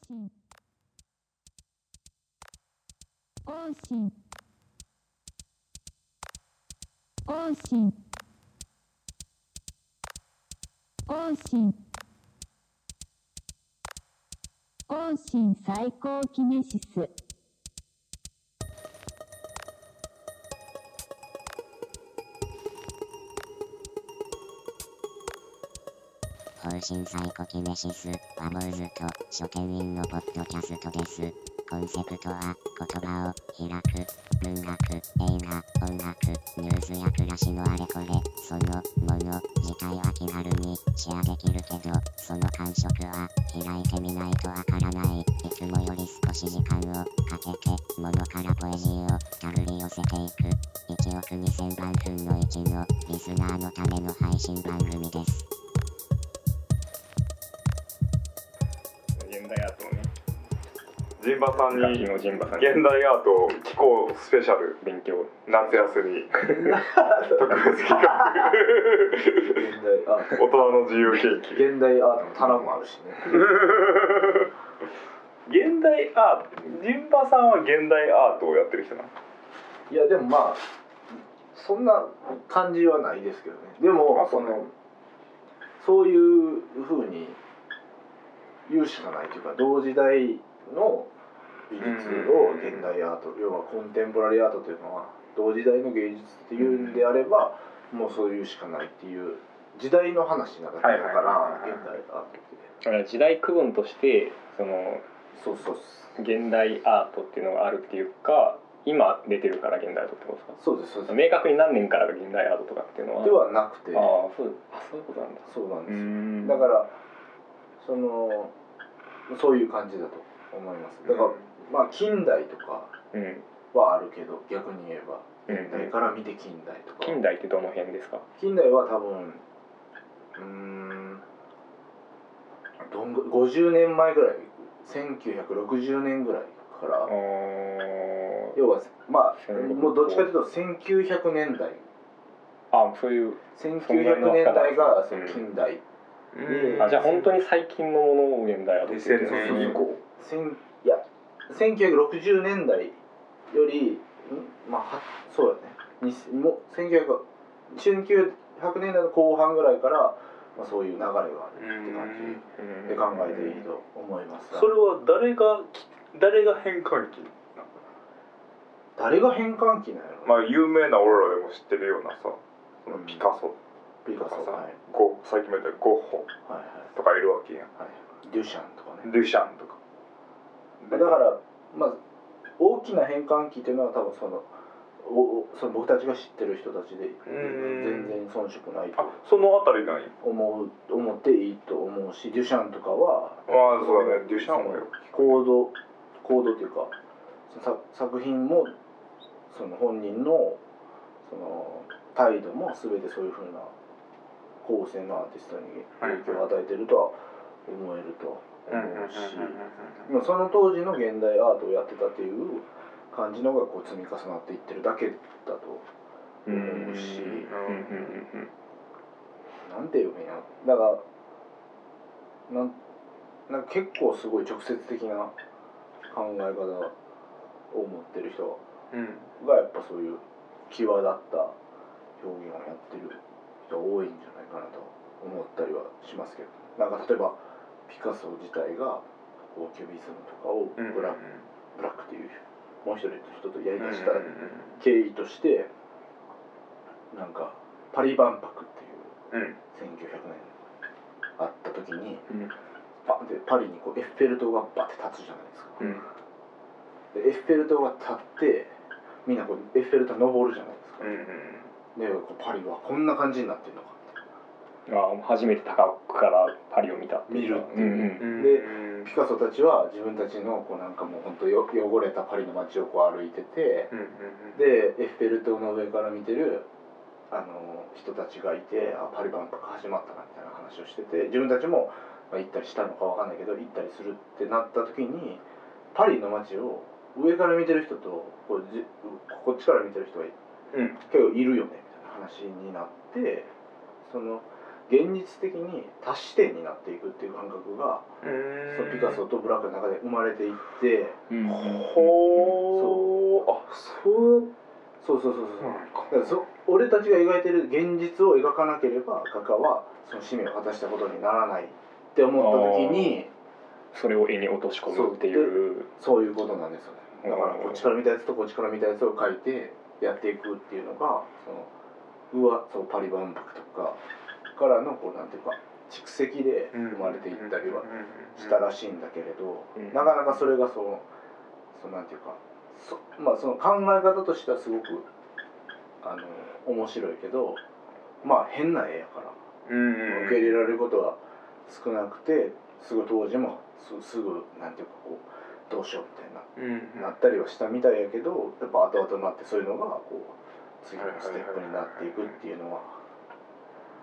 信往信音信音信音信最高キネシス。方針サイコキネシス、ワモーズと書店員のポッドキャストです。コンセプトは、言葉を開く、文学、映画、音楽、ニュースや暮らしのあれこれ、そのもの自体は気軽にシェアできるけど、その感触は開いてみないとわからない。いつもより少し時間をかけて、物からポエジーをたぐり寄せていく。1億2000万分の1のリスナーのための配信番組です。ジンバさんに現代アートを聞こうスペシャル勉強夏休み。特別企画。大人の自由研究。現代アートの棚もあるしね。現代アートジンバさんは現代アートをやってる人なの？いやでもまあそんな感じはないですけどね。でもあそのそういうふうに言うしかないというか同時代の美術を現代アート要はコンテンポラリーアートというのは同時代の芸術っていうんであればもうそういうしかないっていう時代の話なだけだから現代アートって時代区分としてそのそうそう現代アートっていうのがあるっていうか今出てるから現代アートってことですかそうですそうです明確に何年からが現代アートとかっていうのはではなくてああそうあそういうことなんだそうなんですだからそのそういう感じだと思いますだから、まあ近代とかうんはあるけど逆に言えば。うん。現代から見て近代とか、近代ってどの辺ですか？近代は多分うーんどんぐ50年前ぐらい。1960年ぐらいから。要はまあ戦後もうどっちかというと1900年代。あそういう1900年代がそのうん。近代、うん。あじゃあ本当に最近のものを現代アートって言ってる2000年以降。千いや1960年代よりん？まあはそうだね。にもう1900 1900年代の後半ぐらいから、まあ、そういう流れがあるって感じで考えていいと思います。それは誰がき誰が変換器なの？誰が変換器なの、まあ有名な俺らでも知ってるようなさそのピカソピカとかさ、ソはい。ゴさっきも言ったゴッホはいとかいるわけやん。はい。デュシャンとかね。デュシャンとかだからまあ大きな変換器っていうのは多分そのおおその僕たちが知ってる人たちでん。全然遜色ないとあそのあたりなんや。思う思っていいと思うしデュシャンとかはああそうだね。デュシャンはよコードコードっていうかさ作品もその本人のその態度も全てそういうふうな後世のアーティストに影響を与えてるとは思えると思うしまあその当時の現代アートをやってたっていう感じのがこう積み重なっていってるだけだと思うし。うんうんなんていうかやだからなんなんか結構すごい直接的な考え方を持ってる人がやっぱそういう際立った表現をやってる人多いんじゃないかなと思ったりはしますけど。なんか例えばピカソ自体がこうキュビズムとかをうんブラ,、ブラックっていうもう一人の人とやりだしたうん経緯としてなんかパリ万博っていううん。1900年あった時にうん。バンってパリにこうエッフェル塔がバッて立つじゃないですか。うん。でエッフェル塔が立ってみんなこうエッフェル塔登るじゃないですか。うんでこうパリはこんな感じになってるのかあ初めて高くからパリを見たって見るっていう。うんうん。でピカソたちは自分たちのこうなんかもう本当よ汚れたパリの街をこう歩いててうんうんでエッフェル塔の上から見てるあの人たちがいてあパリ万博始まったなみたいな話をしてて自分たちも、まあ、行ったりしたのかわかんないけど行ったりするってなった時にパリの街を上から見てる人とこうじこっちから見てる人がうん。結構いるよねみたいな話になってその現実的に多視点になっていくっていう感覚が、そのピカソとブラックの中で生まれていってうん。ほうあそう。そうそうそうそう、そ俺たちが描いてる現実を描かなければ画家はその使命を果たしたことにならないって思った時にそれを絵に落とし込むっていう。そういうことなんですよね。だからうん。こっちから見たやつとこっちから見たやつを描いてやっていくっていうのがそのうわそうパリ万博とかからのこうなんていうか蓄積で生まれていったりはしたらしいんだけれど、うん。なかなかそれがそのそのなんていうかそ,、まあ、その考え方としてはすごくあの面白いけどまあ変な絵やから受け入れられることは少なくてすぐ当時もすすぐなんていうかこうどうしようみたいな。うん。なったりはしたみたいやけどやっぱ後々になってそういうのがこう次のステップになっていくっていうのは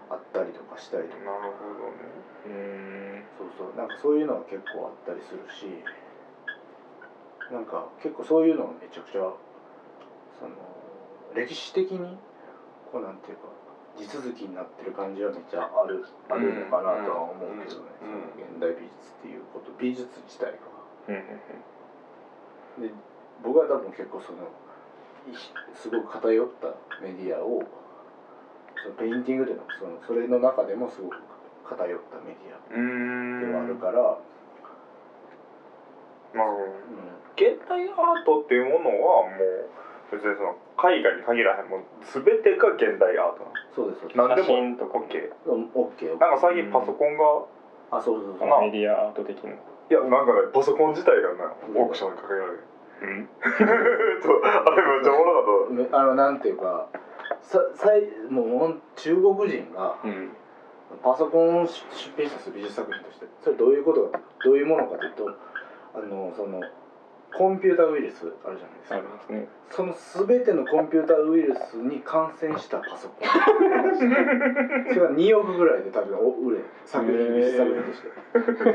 あったりとかしたりとか。なるほどね。うん。そうそう。なんかそういうのは結構あったりするし。なんか結構そういうのめちゃくちゃその歴史的にこうなんていうか地続きになってる感じはめっちゃあるあるのかなとは思うけどね、現代美術っていうこと美術自体が。うん。うん。で僕は多分結構そのいすごく偏ったメディアをそのペインティングでのそのそれの中でもすごく偏ったメディアうんではあるから、なるほどうん現代アートっていうものはもう別にその海外に限らへんもん全てが現代アートなそうですそうです。なんでも。写真とか OK うんオッケーなんか最近パソコンがあそうそうそう。なメディアアート的ないやなんかねパソコン自体がなオークションにかけられる。うん。そうあれめっちゃおもろかっめあのなんていうかささいもう中国人がうん。パソコンを出出品した美術作品としてそれどういうことかどういうものかというとあのそのコンピュータウイルスあるじゃないですか。ありますね。その全てのコンピュータウイルスに感染したパソコン。それが2億ぐらいで多分お売れ作品美術作品として。た全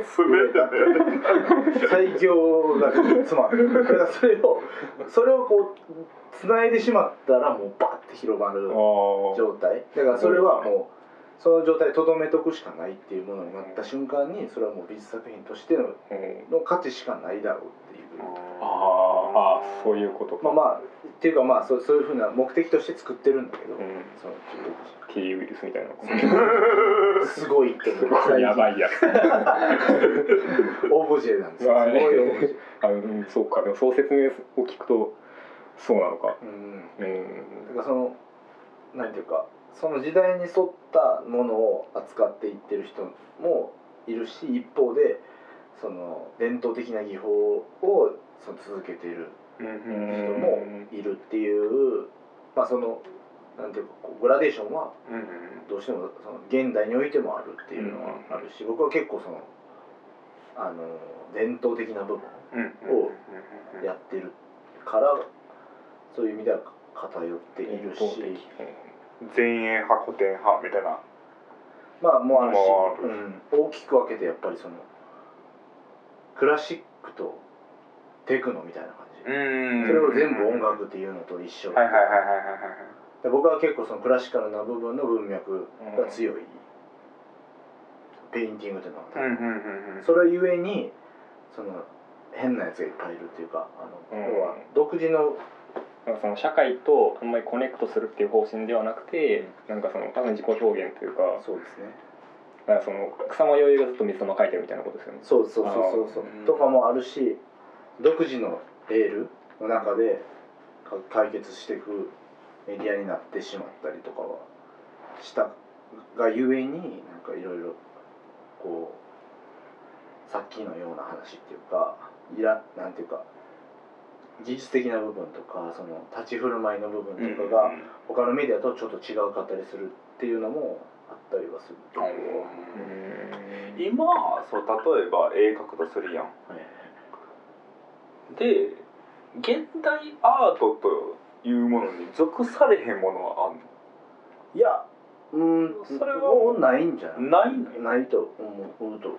てで 最強がつまるだからそれをそれをこうつないでしまったらもうバッて広まる状態。だからそれはもうその状態でとどめとくしかないっていうものになった瞬間にそれはもう美術作品としてのうん。の価値しかないだろうっていう。あーあーそういうことか。まあまあっていうかまあそうそういうふうな目的として作ってるんだけど、うん。その T ウイルスみたいな。すごいってすごいやばいやつ。オブジェなんですよ。すごいオブジェ。あうんそうか。でもそう説明を聞くとそうなのか。うん。うん。だからそのなんていうかその時代に沿ったものを扱っていってる人もいるし一方でその伝統的な技法をその続けているうん人もいるっていうまあそのなんていうかこうグラデーションはどうしてもその現代においてもあるっていうのはあるし僕は結構そのあの伝統的な部分うんをやってるからそういう意味では偏っているし前衛派古典派みたいな。まあもうあるしもうん、大きく分けてやっぱりそのクラシックとテクノみたいな感じ、ん。それを全部音楽っていうのと一緒。はいはいはいはいはいで僕は結構そのクラシカルな部分の文脈が強い、ペインティングっていうのは、はいうんうんうんうん。それゆえにその変なやつがいっぱいいるっていうかあの、うん。要は独自のなんかその社会とあんまりコネクトするっていう方針ではなくて、なんかその多分自己表現というかそうですね。なんかその草間彌生がずっと水玉描いてるみたいなことですよね。そうそうそうそうそう。とかもあるし独自のレールの中でか解決していくメディアになってしまったりとかはしたがゆえになんかいろいろこうさっきのような話っていうかいらなんていうか技術的な部分とかその立ち振る舞いの部分とかが他のメディアとちょっと違うかったりするっていうのもあったりはするところはうん今そう例えば絵描くとするやんはい。で現代アートというものに属されへんものはあんの？いやうんそれはもうないんじゃない？ないないと思うと。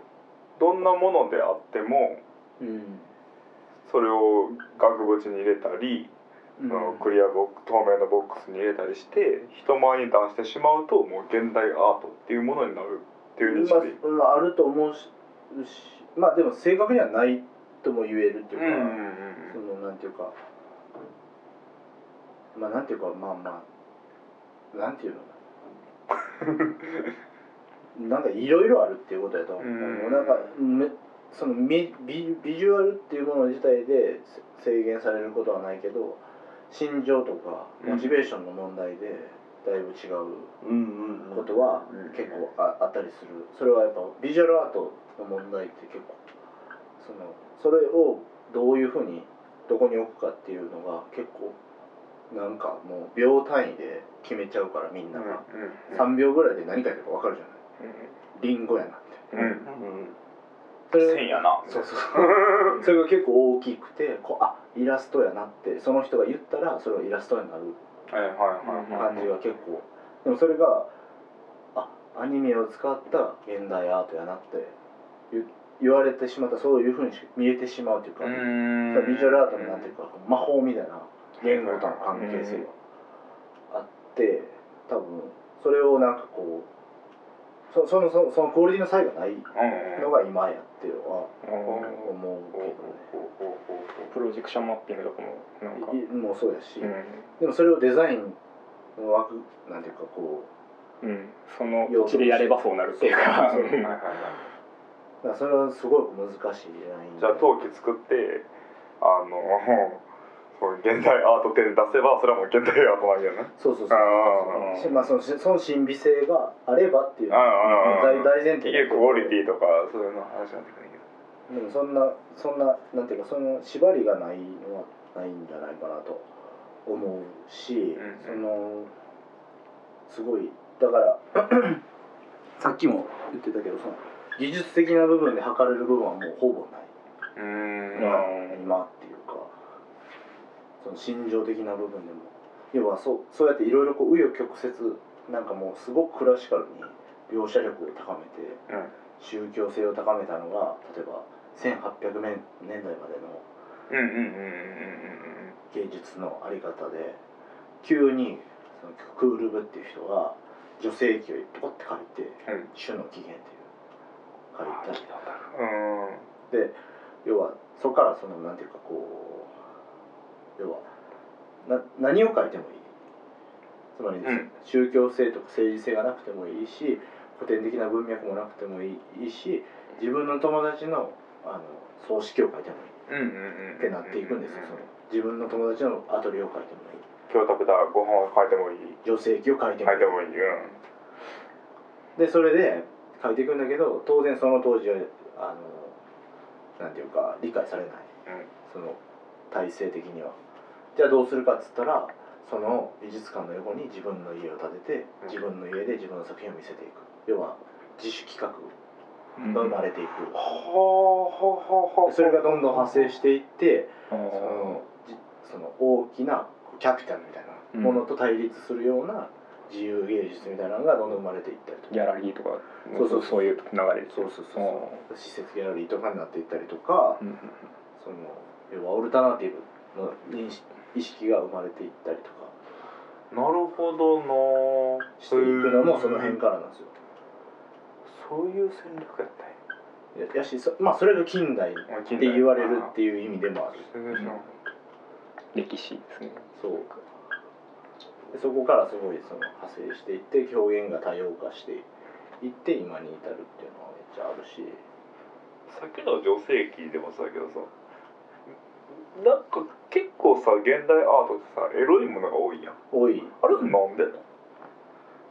どんなものであってもうんそれを額縁に入れたりうん。クリアボック透明のボックスに入れたりして人前に出してしまうともう現代アートっていうものになるっていう認識。まあ、まああると思うししまあでも正確にはないとも言えるっていうか、そのなんていうかまあなんていうかまあまあなんていうの？なんかいろいろあるっていうことやと思う、うん。なんかめそのビビビジュアルっていうもの自体で制限されることはないけど心情とかモチベーションの問題でだいぶ違うことは結構ああったりする。それはやっぱビジュアルアートの問題って結構そのそれをどういうふうにどこに置くかっていうのが結構なんかもう秒単位で決めちゃうからみんなが、3秒ぐらいで何書いてるか分かるじゃない。リンゴやなって。うんうんうんそれ線やな。そうそう。そ うそれが結構大きくてこうあイラストやなってその人が言ったらそれはイラストになるはいはいはいはい。感じが結構。でもそれがあアニメを使った現代アートやなって言言われてしまったそういうふうに見えてしまうというか、ビジュアルアートのなんていうか魔法みたいな言語との関係性があって多分それをなんかこうそそのそのそのクオリティの差異がないうん。のが今やってるのはうん。思うけどねプロジェクションマッピングとかもなん。か、いもうそうやし、うん。でもそれをデザインの枠なん。ていうかこううん、その土地でやればそうなるっていうかそれはすごく難しいラインじゃあ陶器作ってあのそう現代アート展出せばそれはもう現代アートなんやな。そうそうそう。あしまあそのその神秘性があればっていう大大前提クオリティとかそういうの話になってくるけどでもそんなそんななんていうかその縛りがないのはないんじゃないかなと思うし、うん。そのすごいだから さっきも言ってたけどその技術的な部分で測れる部分はもうほぼない、うーん。うん今ってその心情的な部分でも。要はそうそうやっていろいろこう紆余曲折なんかもうすごくクラシカルに描写力を高めてうん。宗教性を高めたのが例えば1800年年代までの芸術のあり方で急にそのクールブっていう人が女性器をポコって書いてうん「種の起源」っていう書いたりうん。で要はそこからそのなんていうかこう要はな何を書いてもいい。つまり、うん。宗教性とか政治性がなくてもいいし古典的な文脈もなくてもいいし自分の友達のあの葬式を書いてもいい。うんうんうんってなっていくんですよその。自分の友達のアトリエを書いてもいい。今日食べたご飯を書いてもいい。女性器を書いてもいい。書いてもいい。うん。でそれで書いていくんだけど当然その当時はあのなんていうか理解されない、うん。その体制的にはじゃあどうするかっつったらその美術館の横に自分の家を建ててうん。自分の家で自分の作品を見せていく。要は自主企画うん。が生まれていく、はあはあはあそれがどんどん派生していってあそのじその大きなキャピタルみたいなものと対立するような自由芸術みたいなのがどんどん生まれていったりとか。ギャラリーとかそうそうそう。いう流れそうそうそうそう。施設ギャラリーとかになっていったりとか、うん。その要はオルタナティブの認識意識が生まれていったりとか。なるほどなしていくのもその辺からなんですよ。そういう戦略やったんや。ややしそまあそれが近代って言われるっていう意味でもある。歴史ですね。そうでそこからすごいその派生していって表現が多様化していって今に至るっていうのはめっちゃあるし。さっきの女性器でもそうだけどさなんか結構さ現代アートってさエロいものが多いやん。多い。あれなんで？な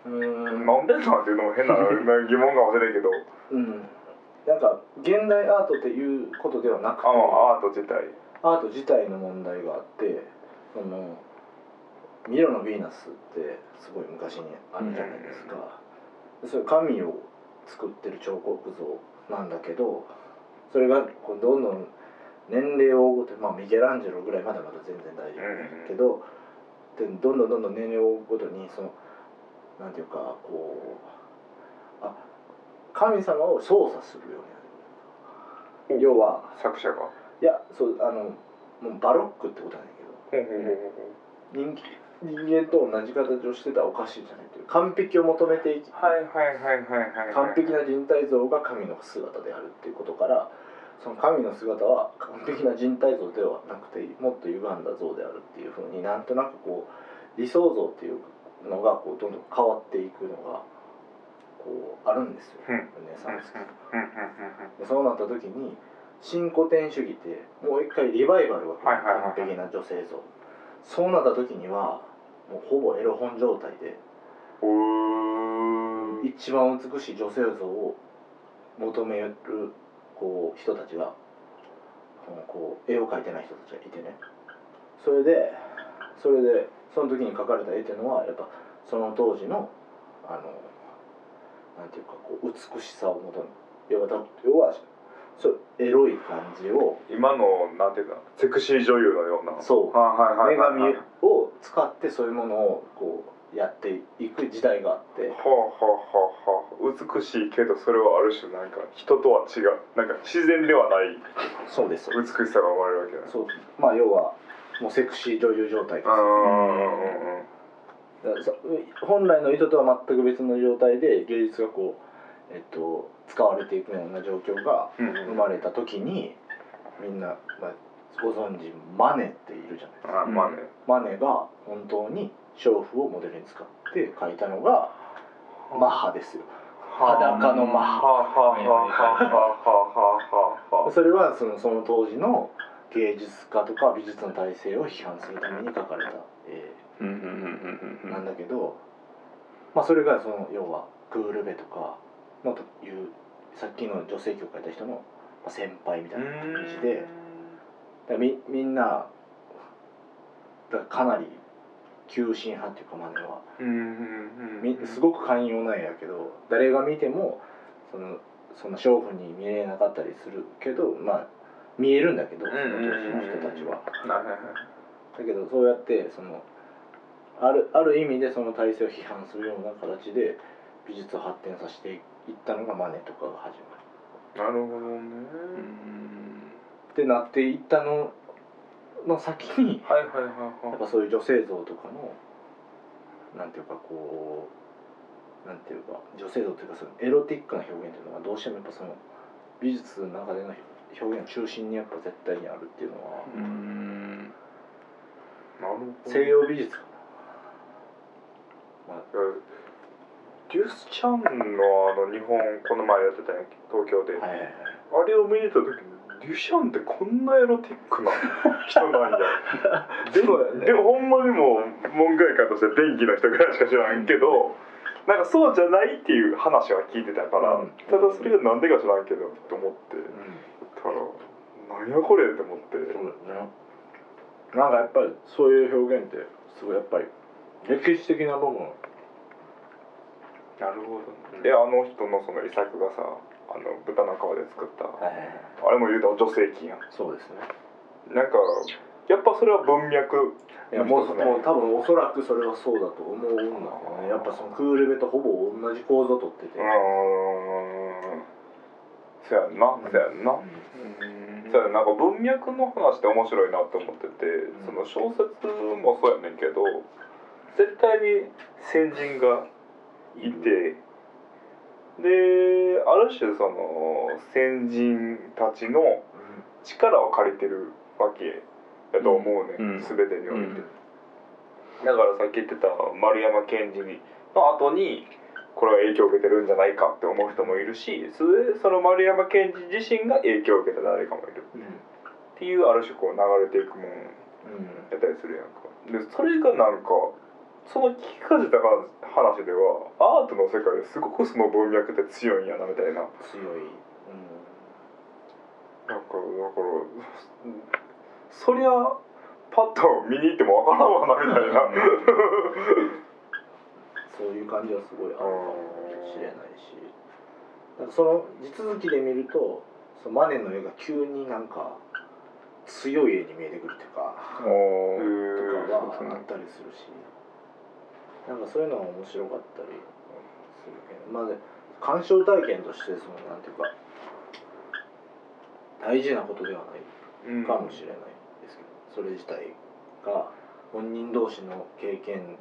うーん。なんでなんていうのも変な疑問かもしれんけど。うん。なんか現代アートっていうことではなくてあのアート自体。アート自体の問題があってそのミロのヴィーナスってすごい昔にあるじゃないですか、でそれ神を作ってる彫刻像なんだけどそれがこうどんどん年齢を追うごとにまあミケランジェロぐらいまだまだ全然大丈夫けど、でどんどんどんどん年齢を追うごとにそのなんていうかこうあ神様を操作するようになる。要は作者が。いやそうあのもうバロックってことなんだけど人人間と同じ形をしてたらおかしいじゃないという完璧を求めていきはいはいはいはいはいはい。完璧な人体像が神の姿であるっていうことからその神の姿は完璧な人体像ではなくてもっと歪んだ像であるっていうふうになんとなくこう理想像っていうのがこうどんどん変わっていくのがこうあるんですよ、うん。ルネサンス期うんうんうんでそうなった時に新古典主義ってもう一回リバイバルが来るはいはいはい完璧な女性像そうなった時にはもうほぼエロ本状態で一番美しい女性像を求めるこう人たちがこう絵を描いてない人たちがいてね。それでそれでその時に描かれた絵っていうのはやっぱその当時のあのなんていうかこう美しさを求め要はだ要はそうエロい感じを今のなんていうかセクシー女優のような。そう。はいはいはいはい。女神を使ってそういうものをこうやっていく時代があってはあはあはあはあ美しいけどそれはある種なんか人とは違うなんか自然ではないそうです。美しさが生まれるわけだね。そう。まあ要はもうセクシー女優状態です。うんうん本来の意図とは全く別の状態で芸術がこう、えっと、使われていくような状況がうんうん。生まれた時にみんな、まあ、ご存知マネっているじゃないですか。あまあねマネが本当に娼婦をモデルに使って描いたのがマッハですよ。裸のマッハ。それはそのその当時の芸術家とか美術の体制を批判するために描かれた絵なんだけど、まあ、それがその要はクールベとかのというさっきの女性曲を書いた人のまあ先輩みたいな感じでだみみんなだかなり急進派っていうかマネは。うんうんうんみすごく寛容なんやけど誰が見てもそのその娼婦に見えなかったりするけどまあ見えるんだけどその当時の人たちは。だけどそうやってそのあるある意味でその体制を批判するような形で美術を発展させていったのがマネとかが始まなるほどね。りってなっていったのの先にやっぱそういう女性像とかのなんていうかこうなんていうか女性像というかそのエロティックな表現というのはどうしてもやっぱその美術の中での表現の中心にやっぱ絶対にあるっていうのは西洋美術かな、まあ、デュスチャンのあの日本この前やってたやん東京で、はいはいはい。あれを見に行った時にデュシャンってこんなエロティックな人なんや。でもでもほんまにもう門外観として電気の人ぐらいしか知らんけど、なんかそうじゃないっていう話は聞いてたから、うん。ただそれがなんでか知らんけどと思ってたらなんやこれって思って、そうだね。なんかやっぱりそういう表現ってすごいやっぱり歴史的な部分なるほど、であの人のその遺作がさあの豚の皮で作った、はいあれも言うたら女性器やん。そうですね。なんかやっぱそれは文脈もうもう多分おそらくそれはそうだと思うんだけどね。やっぱそのクールベとほぼ同じ構造をとってて。うーん。そやんな。そやんな。そやんな。んか文脈の話って面白いなって思ってて、その小説もそうやねんけど絶対に先人がいてである種その先人たちの力を借りてるわけやと思うね、うん。ん、全てにおいて、だからさっき言ってた丸山賢治の後にこれは影響を受けてるんじゃないかって思う人もいるしそれその丸山賢治自身が影響を受けた誰かもいる。うん。っていうある種こう流れていくもんやったりするやんか。でそれがなんかその聞きかじた話ではアートの世界ですごくその文脈って強いんやなみたいな。強い、うん。なんかだからそりゃパッと見に行ってもわからんわなみたいな。そういう感じはすごいあるかもしれないし。なんかその地続きで見るとそのマネの絵が急になんか強い絵に見えてくるっていうかとかはあったりするしなんかそういうのが面白かったりするけど。まあね鑑賞体験としてそのなんていうか大事なことではないうんかもしれないですけど。それ自体が本人同士の経験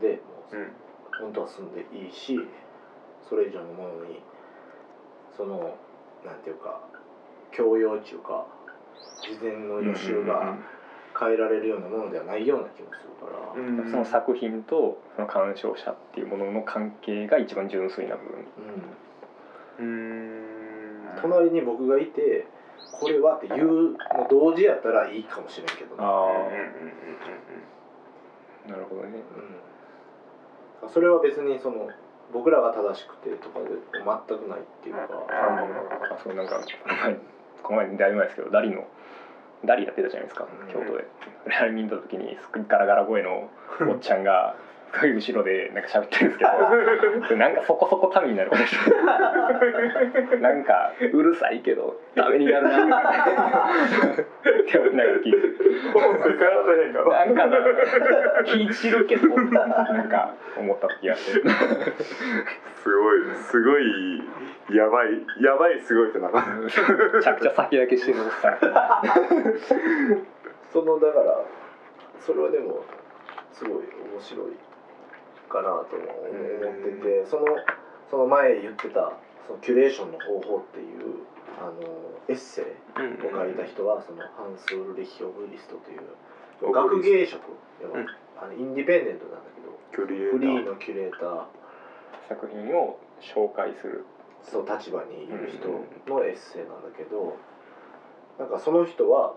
でもううん。本当は住んでいいしそれ以上のものにそのなんていうか教養っていうか事前の予習が変えられるようなものではないような気もするから、うん。その作品とその鑑賞者っていうものの関係が一番純粋な部分。うん。うん。隣に僕がいてこれはって言うの同時やったらいいかもしれんけどね、あうんうんあなるほどね。うん、それは別にその僕らが正しくてとかで全くないっていうか、あそうなんか前この前だいぶ前ですけどダリのダリやってたじゃないですかうん。京都で。あれ見に行った時にすっガラガラ声のおっちゃんがすごい後ろでなんか喋ってるんですけど なんかそこそこためになることして なんかうるさいけどためになるな。って思いながら聞いてなんかな気散るけどなんか思った時があってすごいすごいやばいやばいすごいってな。めちゃくちゃ先駆けしてるおっさん。そのだからそれはでもすごい面白いかなとも思っててそのその前言ってたそのキュレーションの方法っていうあのエッセイを書いた人はそのハンス・ウルリヒ・オブリストという学芸職あのインディペンデントなんだけどフリーーのキュレーター。作品を紹介する。そう立場にいる人のエッセイなんだけどなんかその人は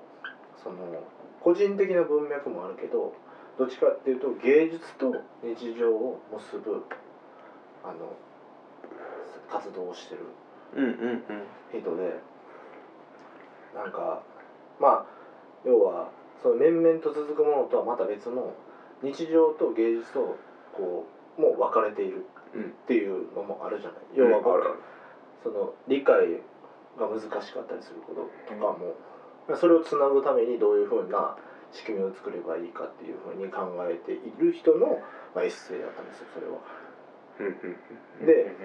その個人的な文脈もあるけどどっちかっていうと芸術と日常を結ぶあの活動をしてるうんうんうん。人でなんかまあ要はその面々と続くものとはまた別の日常と芸術とこうもう分かれているっていうのもあるじゃない、要はうんあるある。その理解が難しかったりすることとかも、それをつなぐためにどういうふうな仕組みを作ればいいかっていうふうに考えている人の、まあ、エッセイだったんですよそれは。で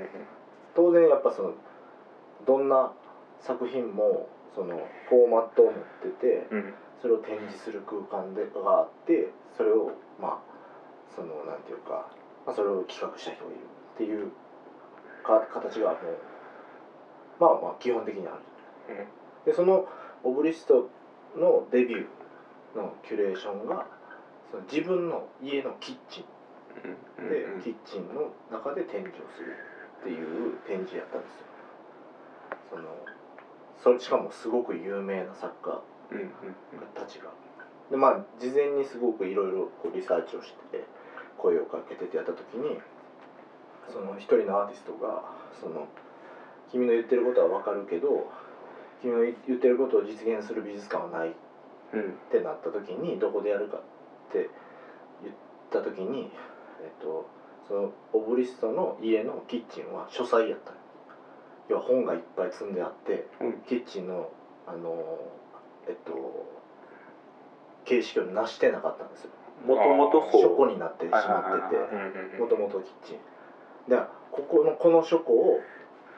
当然やっぱそのどんな作品もそのフォーマットを持っててうん。それを展示する空間でがあってそれをまあそのなんていうか、まあ、それを企画した人がいるっていうか形がもうまあまあ基本的にある。でそのオブリストのデビューのキュレーションがその自分の家のキッチン。で、キッチンの中で展示をするっていう展示やったんですよ。そのそれしかもすごく有名な作家。たちが。でまあ事前にすごくいろいろリサーチをして声をかけててやった時にその一人のアーティストがその「君の言ってることは分かるけど君の言ってることを実現する美術館はない」っうんてなった時にどこでやるかって言った時に、えっと、そのオブリストの家のキッチンは書斎やったの。要は本がいっぱい積んであってうん。キッチンのあのえっと形式を成してなかったんですよ。もともと書庫になってしまっててもともとキッチン。でここのこの書庫を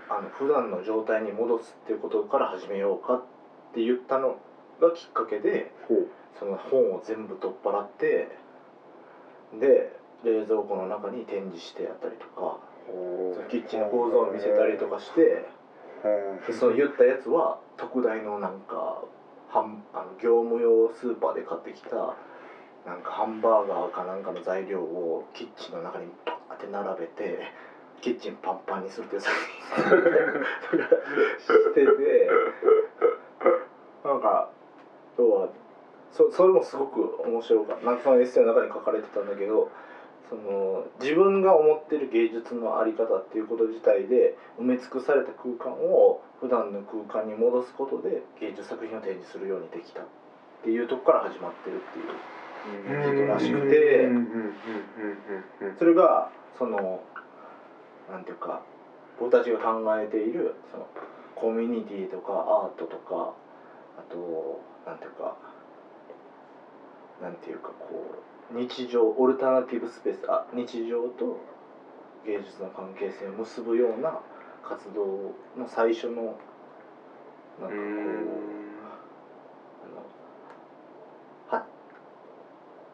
あの普段の状態に戻すっていうことから始めようかって言ったのがきっかけでその本を全部取っ払ってで冷蔵庫の中に展示してやったりとかキッチンの構造を見せたりとかしてでその言ったやつは特大のなんかハンあの業務用スーパーで買ってきたなんかハンバーガーかなんかの材料をキッチンの中にバーって並べてキッチンパンパンにするっていう作品してて なんか要はそそれもすごく面白かった。なんかそのエッセイの中に書かれてたんだけどその自分が思ってる芸術の在り方っていうこと自体で埋め尽くされた空間を普段の空間に戻すことで芸術作品を展示するようにできたっていうとこから始まってるっていう。人らしくてうんうんうんうん。うん。それがそのなんていうか僕たちが考えているそのコミュニティとかアートとかあとなんていうかなんていうかこう日常オルタナティブスペースあ日常と芸術の関係性を結ぶような活動の最初のなんかこう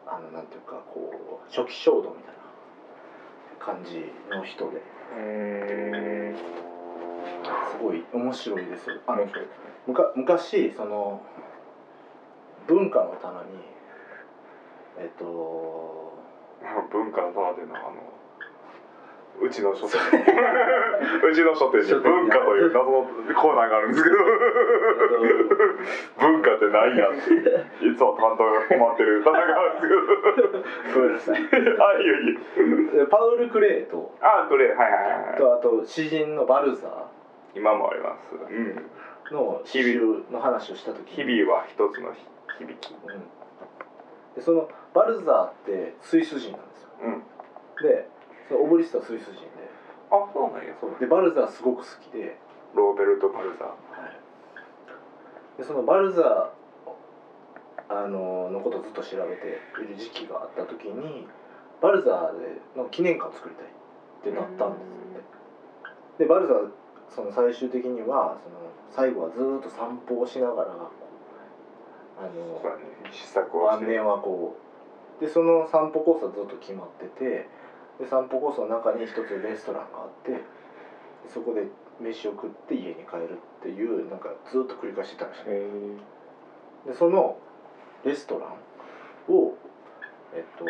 あのはていうかこう初期衝動みたいな感じの人で。うんすごい面白いですよ。あのむか昔その文化の棚にえっと 文化の棚っていうのはあのうちの書店。うちの書店に文化という謎のコーナーがあるんですけど。文化って何やっていつも担当が困ってる。棚があるんですごめんなさいけど あいいよいいよパウル・クレイとあこれはいはいはいはい。とあと詩人のバルザ今もあります、うん、ーの詩集の話をした時日に々は一つの響き。うん、でそのバルザーってスイス人なんですよ。うん。でそのオブリストはスイス人で。あそうなんや。そう。でバルザーすごく好きで。ローベルト・バルザでそのバルザーあののことをずっと調べている時期があった時にバルザーでの記念館を作りたいってなったんですよね。でバルザーその最終的にはその最後はずーっと散歩をしながらあの晩年はこう。でその散歩コースはずっと決まっててで散歩コースの中に一つレストランがあってでそこで飯を食って家に帰るっていうなんかずっと繰り返してたらしい。へでそのレストランをえっと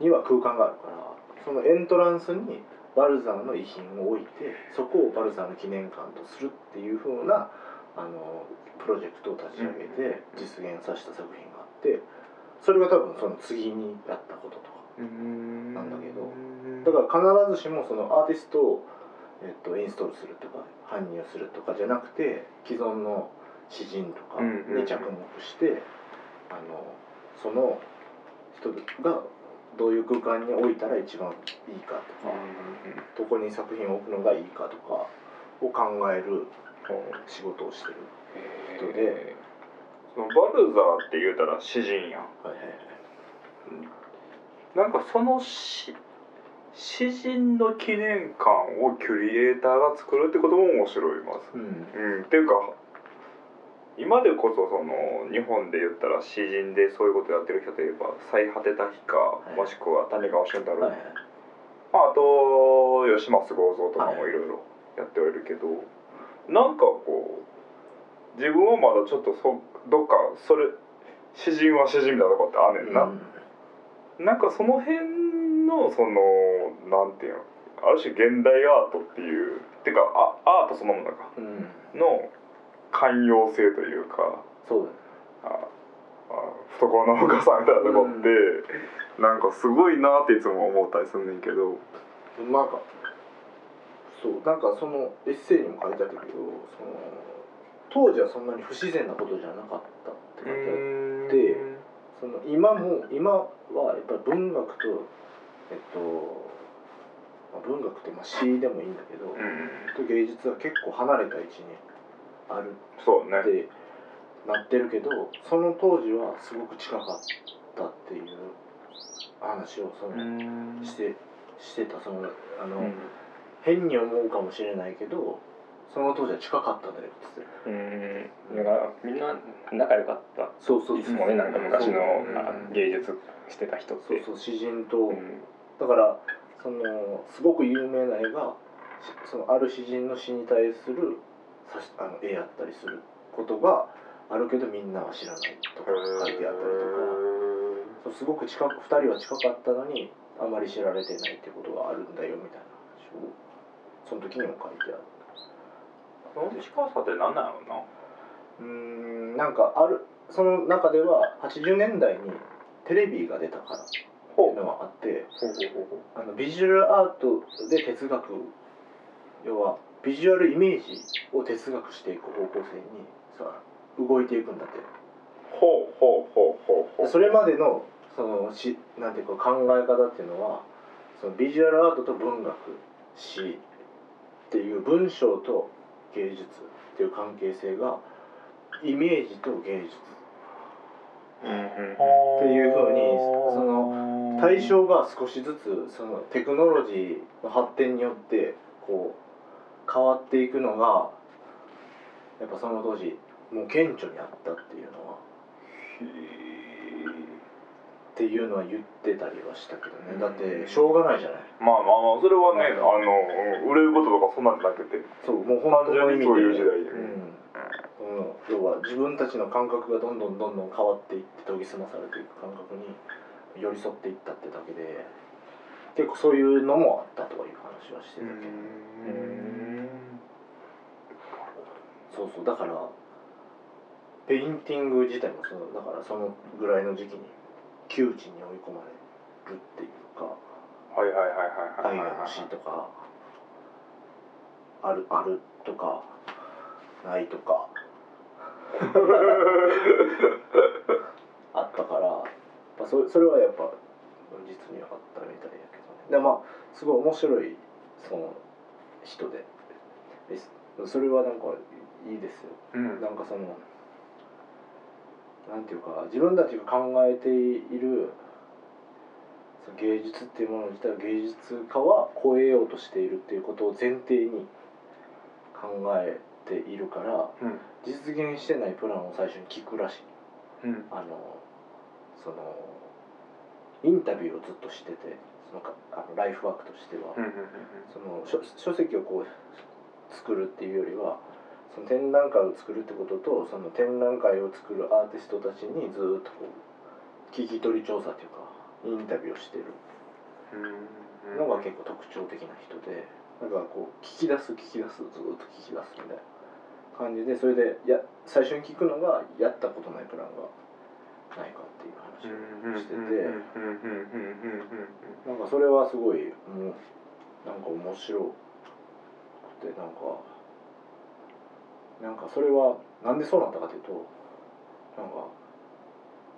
には空間があるからそのエントランスにバルザーの遺品を置いてそこをバルザーの記念館とするっていう風なあのプロジェクトを立ち上げて実現させた作品があってそれが多分その次にやったことと。かなんだけど。だから必ずしもそのアーティストを、えっと、インストールするとか搬入するとかじゃなくて既存の詩人とかに着目して、あのその人がどういう空間に置いたら一番いいかとかどこに作品を置くのがいいかとかを考える仕事をしてる人で、そのバルザーって言うたら詩人やん。はいはいはいなんかその詩詩人の記念館をキュリエーターが作るってことも面白います。うん。うん、っていうか今でこそその日本で言ったら詩人でそういうことやってる人といえば最果てた日か、い。もしくは谷川俊太郎、はいはい。まあ、あと吉松剛三とかもいろいろやってはいるけど、なんかこう自分はまだちょっとそどっかそれ詩人は詩人みたいなとこってあんねんな、なんかその辺のそのなんていうのある種現代アートっていうてかあアートそのものか。うん、うん、の寛容性というかそうだね。ああ懐の深さみたいなとこって、なんかすごいなっていつも思ったりすんねんけど。なんかそうなんかそのエッセイにも書いてあったけどその当時はそんなに不自然なことじゃなかったって書いてあってでその今も今はやっぱり文学とえっと、まあ、文学ってまあ詩でもいいんだけど、うんと芸術は結構離れた位置にあるそうね。ってなってるけどその当時はすごく近かったっていう話をその、してしてた。そのあの、うん。変に思うかもしれないけどその当時は近かったんだよってうん。だからみんな仲良かったそうそういつもね。なんか昔の芸術してた人って。そうそう詩人と、うん。だからそのすごく有名な絵がしそのある詩人の詩に対するさしあの絵やったりすることがあるけどみんなは知らないとか書いてあったりとか。そうすごく近く2人は近かったのにあまり知られてないってことがあるんだよみたいな話をその時にも書いてあさって何なんやろうな。うーんなんかあるその中では80年代にテレビが出たからっていうのがあってあのビジュアルアートで哲学要はビジュアルイメージを哲学していく方向性にさ動いていくんだって。ほうほうほうほうほう。それまでのそのしなんていうか考え方っていうのはそのビジュアルアートと文学詩っていう文章と芸術っていう関係性がイメージと芸術っていうふうにその対象が少しずつそのテクノロジーの発展によってこう変わっていくのがやっぱその当時もう顕著にあったっていうのはっていうのは言ってたりはしたけどね。だってしょうがないじゃない。まあまあまあそれはね、あの売れることとかそんなんじゃなくて。そうもう本当にそういう時代で。うん。うん、要は自分たちの感覚がどんどんどんどん変わっていって研ぎ澄まされていく感覚に寄り添っていったってだけで結構そういうのもあったとかいう話はしてたけど、そうそうだからペインティング自体もそのだからそのぐらいの時期に窮地に追い込まれるっていうかはいはいはいはいはい愛が欲しいとかあるあるとかないとか。あったからやっぱそそれはやっぱ実にはあったみたいやけどね。でまあすごい面白いその人でそれはなんかいいですよ。うん。なんかそのなんていうか自分たちが考えている芸術っていうもの自体は芸術家は超えようとしているっていうことを前提に考えているからうん。実現してないプランを最初に聞くらしい。うん。あのそのインタビューをずっとしててそのかあのライフワークとしては。その書書籍をこう作るっていうよりはその展覧会を作るってこととその展覧会を作るアーティストたちにずっとこう聞き取り調査というかインタビューをしてる。うん。のが結構特徴的な人でだからこう聞き出す聞き出すずっと聞き出すみたいな感じでそれでや最初に聞くのがやったことないプランがないかっていう話をしててなん。かそれはすごいもうなん。か面白くてなん。かなんかそれはなんでそうなったかというとなんか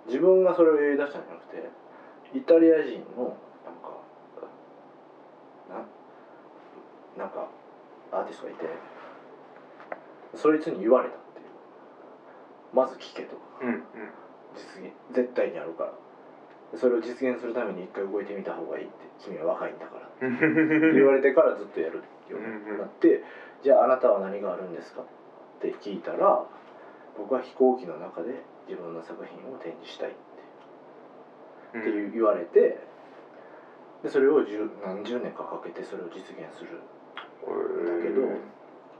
自分がそれを言い出したんじゃなくてイタリア人のなんかななんかアーティストがいてそいつに言われたっていう。まず聞けと。実現絶対にあるから。それを実現するために一回動いてみた方がいいって君は若いんだから。って言われてからずっとやるようになってじゃああなたは何があるんですか？って聞いたら僕は飛行機の中で自分の作品を展示したいってっていう言われてでそれを十何十年かかけてそれを実現する。んだけど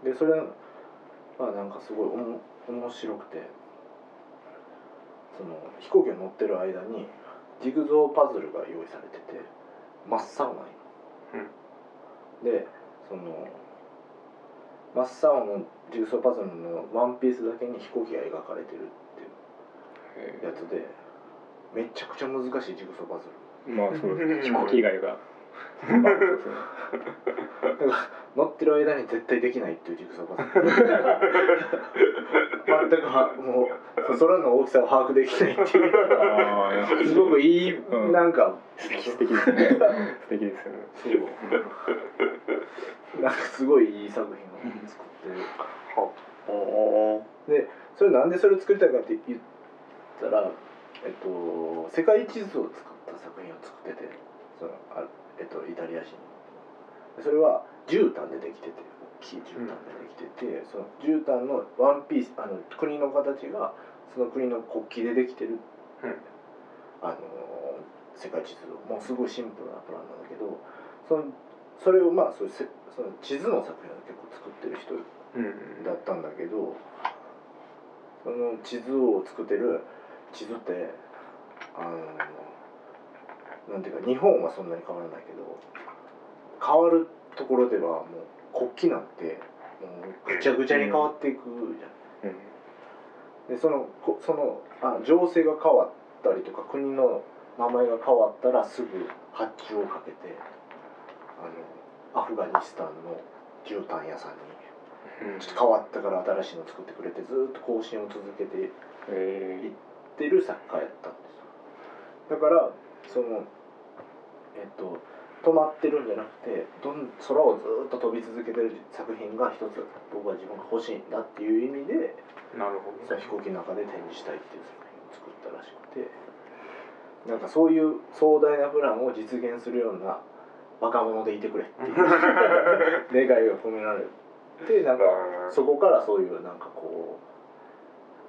でそれはなんかすごいおも面白くてその飛行機を乗ってる間にジグゾーパズルが用意されてて真っ青なん。よ、でその真っ青のジグソーパズルのワンピースだけに飛行機が描かれてるっていうやつでめちゃくちゃ難しいジグソーパズル。まあそうですね。飛行機以外が。乗ってる間に絶対できないっていうジグソーパズル。全くはもう空の大きさを把握できないっていう。すごくいい、うん。なんか素敵素敵ですね。素敵ですよねなんかすごいいい作品を作ってる。はでそれなんでそれを作りたいかって言ったら、えっと、世界地図を作った作品を作っててそのあ、えっと、イタリア人でそれは絨毯でできてて大きい絨毯でできてて、その絨毯のワンピースあの国の形がその国の国旗でできてる、うん。あの世界地図を。もうすごいシンプルなプランなんだけどそのそれをまあそその地図の作品を結構作ってる人うんだったんだけどその地図を作ってる地図ってあのなんていうか日本はそんなに変わらないけど変わるところではもう国旗なんてもうぐちゃぐちゃに変わっていくじゃん。でそのこそのあ情勢が変わったりとか国の名前が変わったらすぐ発注をかけてあのアフガニスタンの絨毯屋さんに。ちょっと変わったから新しいの作ってくれてずーっと更新を続けていっえてる作家やったんですよ。だからそのえっと止まってるんじゃなくてどん空をずーっと飛び続けてる作品が一つ僕は自分が欲しいんだっていう意味でなるほどその飛行機の中で展示したいっていう作品を作ったらしくてなんかそういう壮大なプランを実現するような若者でいてくれっていう。願いが込められてなんかそこからそういうなんかこ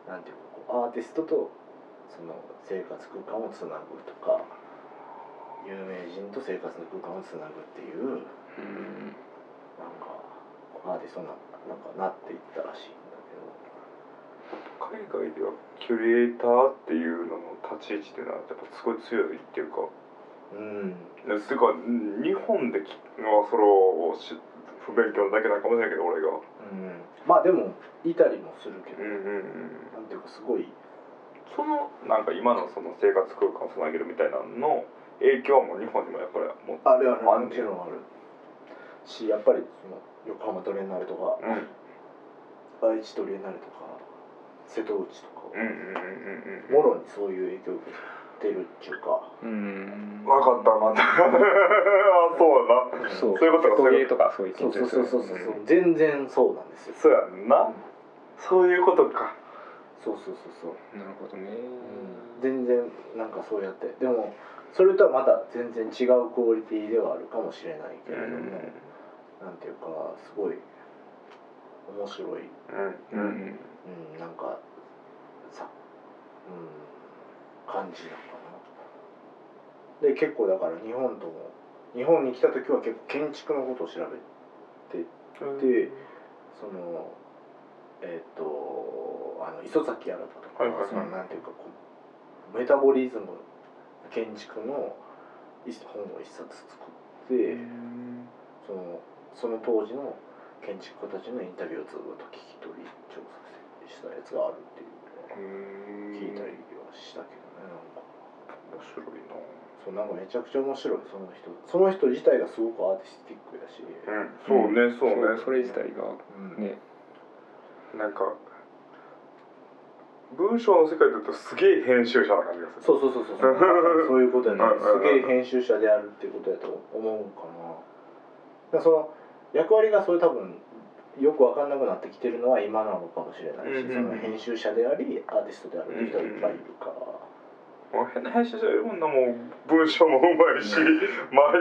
うなんていうかアーティストとその生活空間をつなぐとか有名人と生活の空間をつなぐっていううんなんかアーティストななんかなっていったらしいんだけど。海外ではキュレーターっていうのの立ち位置っていうのはやっぱすごい強いっていうかうん。ていうかうん日本できはそれをし不勉強だけなんかもしれないけど俺が。うん。まあでもいたりもするけど、うんうんうん。なんていうかすごいそのなんか今のその生活空間をつなげるみたいなのの影響はもう日本にもやっぱりもうあれあもちろんあるしやっぱりその横浜トレーナーレとかうん。愛知トレーナーレとか瀬戸内とか。うんうんうんうん。もろにそういう影響を受けてるっていうか。うん。分かった分かった。あそうやな。そう。そういうことかトゲと。かそういうそうそうそうそうそう、うん全然そうなんですよ、そうやんな、うん。そういうことか。そうそうそうそう、なるほどね。全然なんかそうやって。でもそれとはまた全然違うクオリティではあるかもしれないけれども、なんていうかすごい面白い、うん。ううんん。うん、なんかさ、うん、感じなのかなで結構だから日本とも日本に来た時は結構建築のことを調べてでそのえっ、とあの磯崎新とか、はいはいはい。そのなんていうかこうメタボリズム建築の一本を一冊作って、そのその当時の建築家たちのインタビューをずっと聞き取り調査したやつがあるっていうのを聞いたりはしたけど面白いな。そうなんかめちゃくちゃ面白い。その人。その人自体がすごくアーティスティックだし、うん。そうねそうね。それ自体が。うん。ね。なんか文章の世界だとすげえ編集者な感じがする。そうそうそうそう。そ うそういうことやね。うんうんうん。すげえ編集者であるっていうことやと思うかな。だその役割がそれ多分よく分かんなくなってきてるのは今なのかもしれないし、うんうんうん。その編集者でありアーティストであるっていう人がいっぱいいるから、もう変な編集者いるもんなもう文章もうまいし前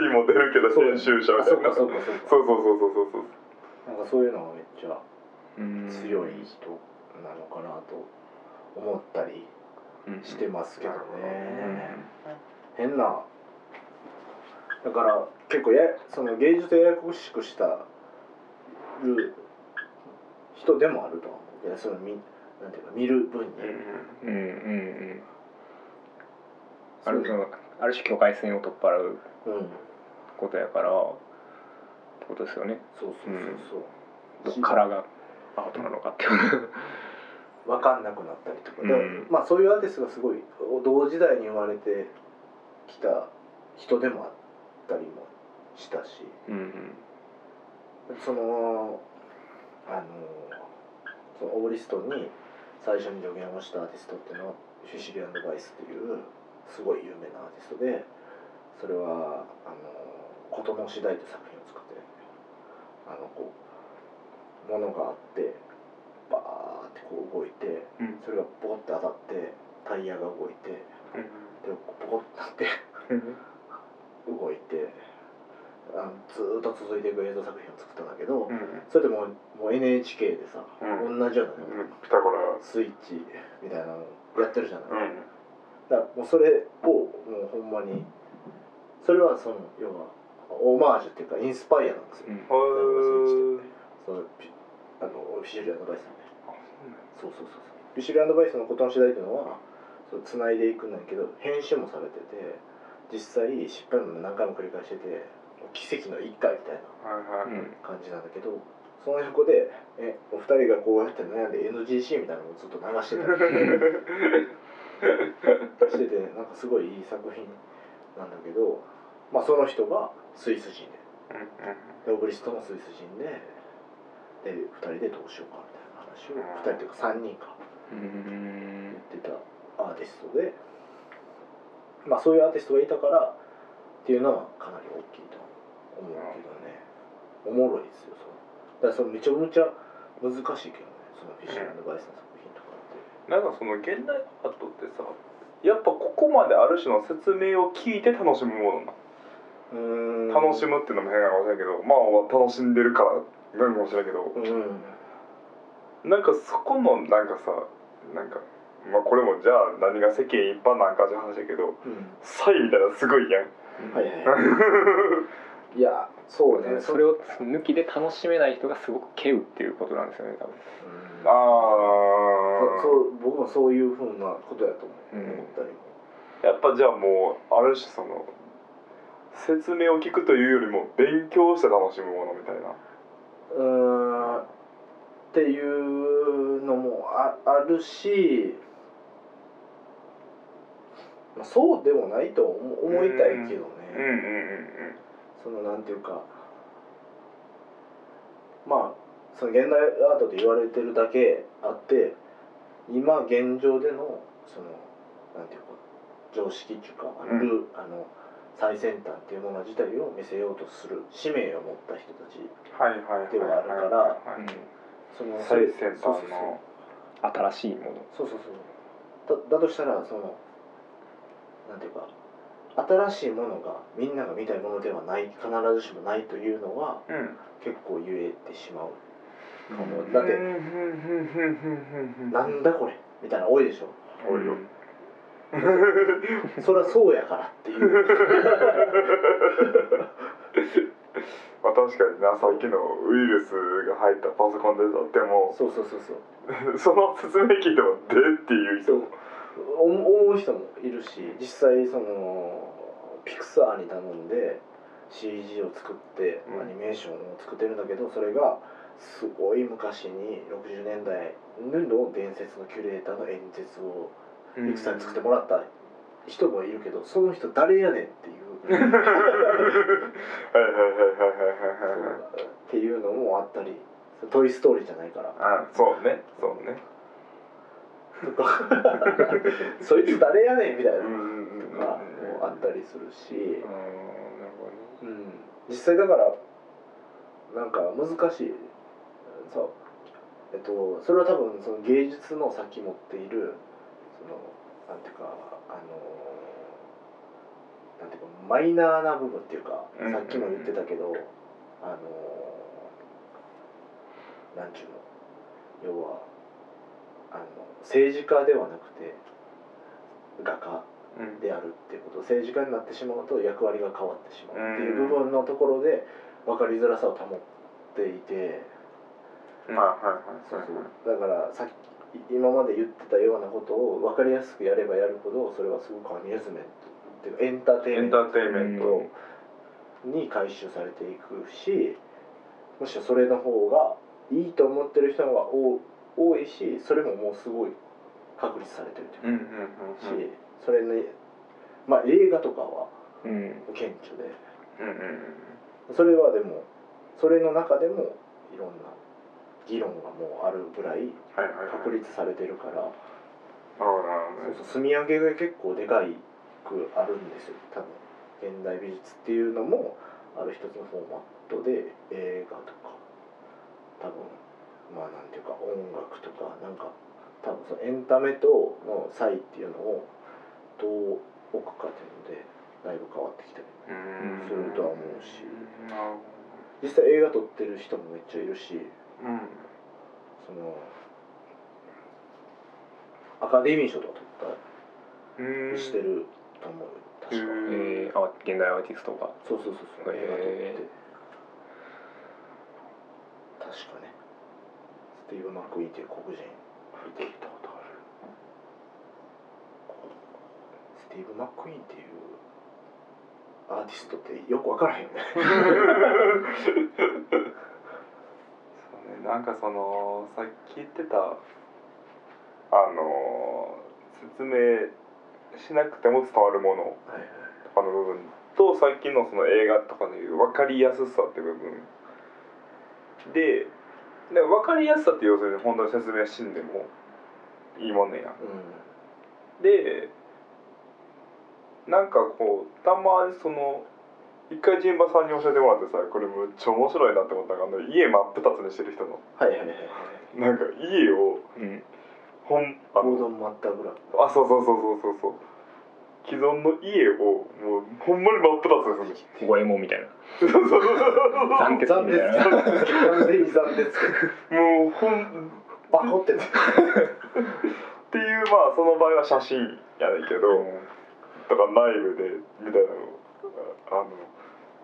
にも出るけどそう編集者みあそうたいなかそうかそうか。そうそうそうそうそうそう。なんかそういうのがめっちゃうん強い人なのかなと思ったりしてますけどね、変なだから結構やその芸術をややこしくしたる人でもあるとは思うけどその見なんていうか見る分に、うん。うんうんうんある種ある種境界線を取っ払ううん。ことやからってことですよね。そうそうそうそう、どっからがアートなのかっていう。分かんなくなったりとか、うん。でまあそういうアーティストがすごい同時代に生まれてきた人でもあったりもしたし。うんそのあのそのオーリストに最初に助言をしたアーティストっていうのはフィシリアンド・バイスっていうすごい有名なアーティストでそれはあの「ことの次第」という作品を作ってあのこう物があってバーってこう動いてうん。それがポコって当たってタイヤが動いてでポコってなって動いてあのずーっと続いていく映像作品を作ったんだけど、うん。それでもうもう NHK でさ、うん。同じようなうん。ピタゴラスイッチみたいなのやってるじゃない、うんだからもうそれをもうほんまにそれはその要はオマージュっていうかインスパイアなんですよ、うん。へそのピあのフィシュリアンドバイスのね。そうそうそうそうフィシュリアンドバイスのことの次第っていうのはそう繋いでいくんだけど編集もされてて実際失敗も何回も繰り返してて奇跡の一回みたいなはいはい。うん。感じなんだけどその横でえお二人がこうやって悩んで NGC みたいなのをずっと流してた。り しててなんかすごいいい作品なんだけど、まあ、その人がスイス人ででオブリストもスイス人でで2人でどうしようかみたいな話を2人というか3人かうん。言ってたアーティストで、まあ、そういうアーティストがいたからっていうのはかなり大きいと思うけどね。おもろいですよその。だからそのめちゃめちゃ難しいけどねそのフィッシュバイスの。なんかその現代アートってさやっぱここまである種の説明を聞いて楽しむものなうーん。楽しむっていうのも変なかもしれないけどまあ楽しんでるからなんかもしれないけど。うん。なんかそこのなんかさなんかまあこれもじゃあ何が世間一般なんかって話だけどうん。サイみたいなのすごいやん。はいはいい。やそうね。それを抜きで楽しめない人がすごく稀有っていうことなんですよね多分。うんああそそう僕もそういうふうなことやと思う、うん。思ったりも。やっぱじゃあもうある種その説明を聞くというよりも勉強して楽しむものみたいな。うーん。っていうのもああるし、まあ、そうでもないと思思いたいけどね、うんうんうんそのなんていうかまあその現代アートと言われてるだけあって今現状でのそのなんていうか常識っていうかあのル、あの最先端っていうもの自体を見せようとする使命を持った人たちではあるからその最先端そうそうそう。の新しいもの。そうそうそう。だだとしたらそのなんていうか新しいものがみんなが見たいものではない必ずしもないというのはうん。結構言えてしまうかもだってなんだこれみたいなの多いでしょ。多いよ。そりゃそうやからっていう。まあ確かになさっきのウイルスが入ったパソコンであってもそうそうそうそう。その説明聞いても「で?」っていう人。も思思う人もいるし実際そのピクサーに頼んで CG を作ってうん。アニメーションを作ってるんだけどそれがすごい昔に60年代の伝説のキュレーターの演説をピクサーに作ってもらった人もいるけどその人誰やねんっていう。はいはいはいはいはいはいはいっていうのもあったり「トイ・ストーリー」じゃないから。あそうね。そうね。とか。そいつ誰やねんみたいな。とかもあったりするし。うん、実際だからなんか難しいそう。えっとそれは多分その芸術のさっき持っているそのなんていうかあのなんていうかマイナーな部分っていうか、うん。さっきも言ってたけどあのなんちゅうの要はあの政治家ではなくて画家うん。であるっていうこと政治家になってしまうと役割が変わってしまうっていう部分のところで分かりづらさを保っていてまあはいはいそうそう。だからさっき今まで言ってたようなことを分かりやすくやればやるほどそれはすごくアミューズメントって。いうかエンターテインメント。エンターテインメント。に回収されていくしむしろそれの方がいいと思ってる人が多多いしそれももうすごい確立されてるというしそれねまあ映画とかはうん。顕著で。それはでもそれの中でもいろんな議論がもうあるぐらい確立されてるから、そうそう積み上げが結構でかいくあるんですよ。多分。現代美術っていうのもある一つのフォーマットで映画とか。多分。まあなんていうか音楽とか。なんか多分そのエンタメとの差異っていうのをどう置くかっていうのでだいぶ変わってきてる。うん。するとは思うし。実際映画撮ってる人もめっちゃいるしそのアカデミー賞とか取ったうん。りしてると思う。よ確か、うん。えー、あ現代アーティストが。そうそうそうそう。映画撮って。へ確かね。スティーブ・マック・イーンっていう黒人。見ていたことある。スティーブ・マック・イーンっていうアーティストってよく分からへんよね なんかそのさっき言ってたあの説明しなくても伝わるものとかの部分とさっきのその映画とかのいう分かりやすさって部分でで分かりやすさって要するに本当に説明しんでもいいもんねやうでなんかこうたまにその一回陣馬さんに教えてもらってさこれむっちゃ面白いなって思ったのがあの家真っ二つにしてる人の。んはいはいはいはい。なんか家をうん。ほんあのゴードン・マッターグラムあそうそうそうそうそうそう。既存の家をもうほんまに真っ二つにする五右衛門みたいな。そうそうそう残鉄残鉄みたいな。完全に残鉄もうほんバコってねっていうまあその場合は写真やねんけど、とか内部でみたいなのあの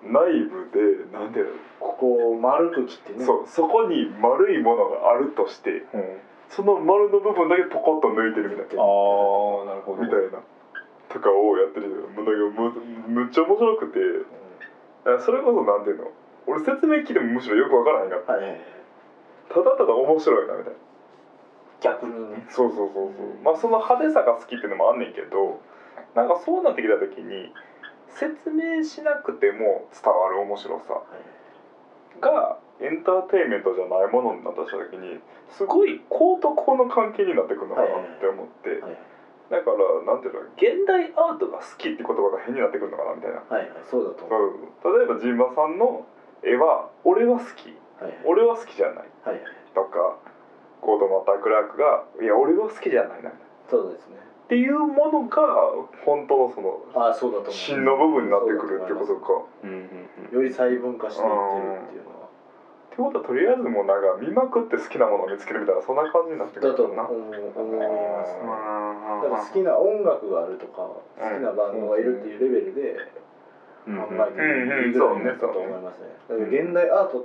内部でなんていうの？ここを丸く切ってね。そう。そこに丸いものがあるとしてうん。その丸の部分だけポコッと抜いてるみたいな。ああなるほど。みたいな。とかをやってるもうなんかむむっちゃ面白くて。だからそれこそなんていうの？俺説明聞いてもむしろよくわからへんかった。はいただただ面白いなみたいな。逆にね。そうそうそうそう。まあその派手さが好きっていうのもあんねんけどなんかそうなってきた時に説明しなくても伝わる面白さはい。がエンターテインメントじゃないものになった時にすごい公と公の関係になってくるのかなって思って、はいだからなんていうの現代アートが好きって言葉が変になってくるのかなみたいな、はいはい。そうだと例えばジンバさんの絵は俺は好き。はいはい。俺は好きじゃない。はいはい。とかコードマッタークラークがいや俺は好きじゃないな。っそうですねていうものが本当のそのああそうだと思う。芯の部分になってくるってことか。うんうんうん。より細分化していってるっていうのは。ってことはとりあえずもうなんか見まくって好きなものを見つけるみたいなそんな感じになってくだと思るかな。う思いますねうん。だから好きな音楽があるとか好きなバンドがいるっていうレベルでうん。考えていいぐらいになったと思いますね。だから現代アート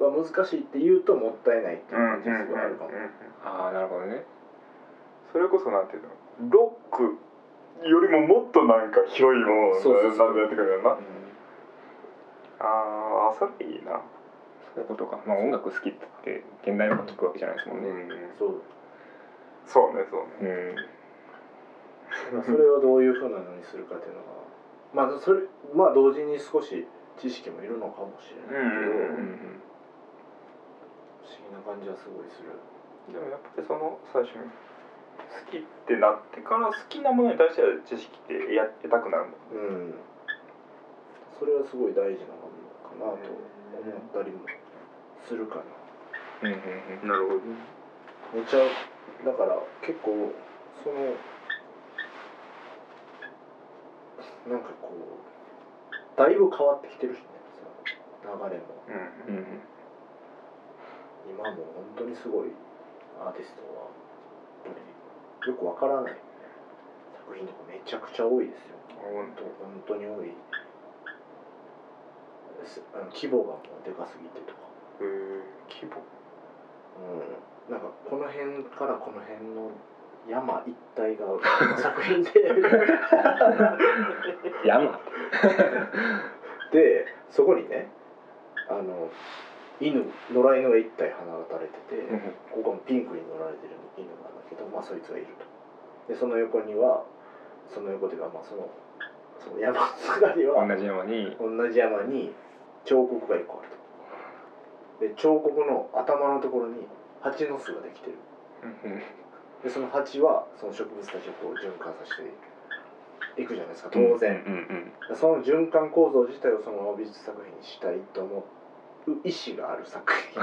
は難しいって言うともったいないっていう感じがすごいあるかも。ああなるほどね。それこそなんていうの？ロックよりももっとなんか広いものなんでやってくるよな。うああそれいいな。そういうことかまあ音楽好きって現代の音聞くわけじゃないですもんねんそうそうねそうね。うんまあそれをどういうふうなのにするかっていうのがまあそれまあ同時に少し知識もいるのかもしれないけど、うんうん不思議な感じはすごいするでもやっぱりその最初に好きってなってから好きなものに対しては知識ってや得たくなるもん。うん。それはすごい大事なのかなと思ったりもするかな。うんうんうん。なるほど。めっちゃだから結構そのなんかこうだいぶ変わってきてるしねその流れも。うんうんうん。今も本当にすごいアーティストはやっぱりよくわからない。作品とかめちゃくちゃ多いですよ。本当。本当に多い。規模がもうでかすぎてとか。へえ規模。うん。なんかこの辺からこの辺の山一帯が作品で。山。でそこにねあの犬野良犬が一体放たれてて、ここもピンクに乗られてる犬なんだけどまあそいつがいると。でその横にはその横というかまあそのその山の中には同じ山に同じ山に彫刻が一個あると。で彫刻の頭のところに蜂の巣ができてる。うんでその蜂はその植物たちをこう循環させていく。じゃないですか当然、その循環構造自体をその美術作品にしたいと思う意思がある作品。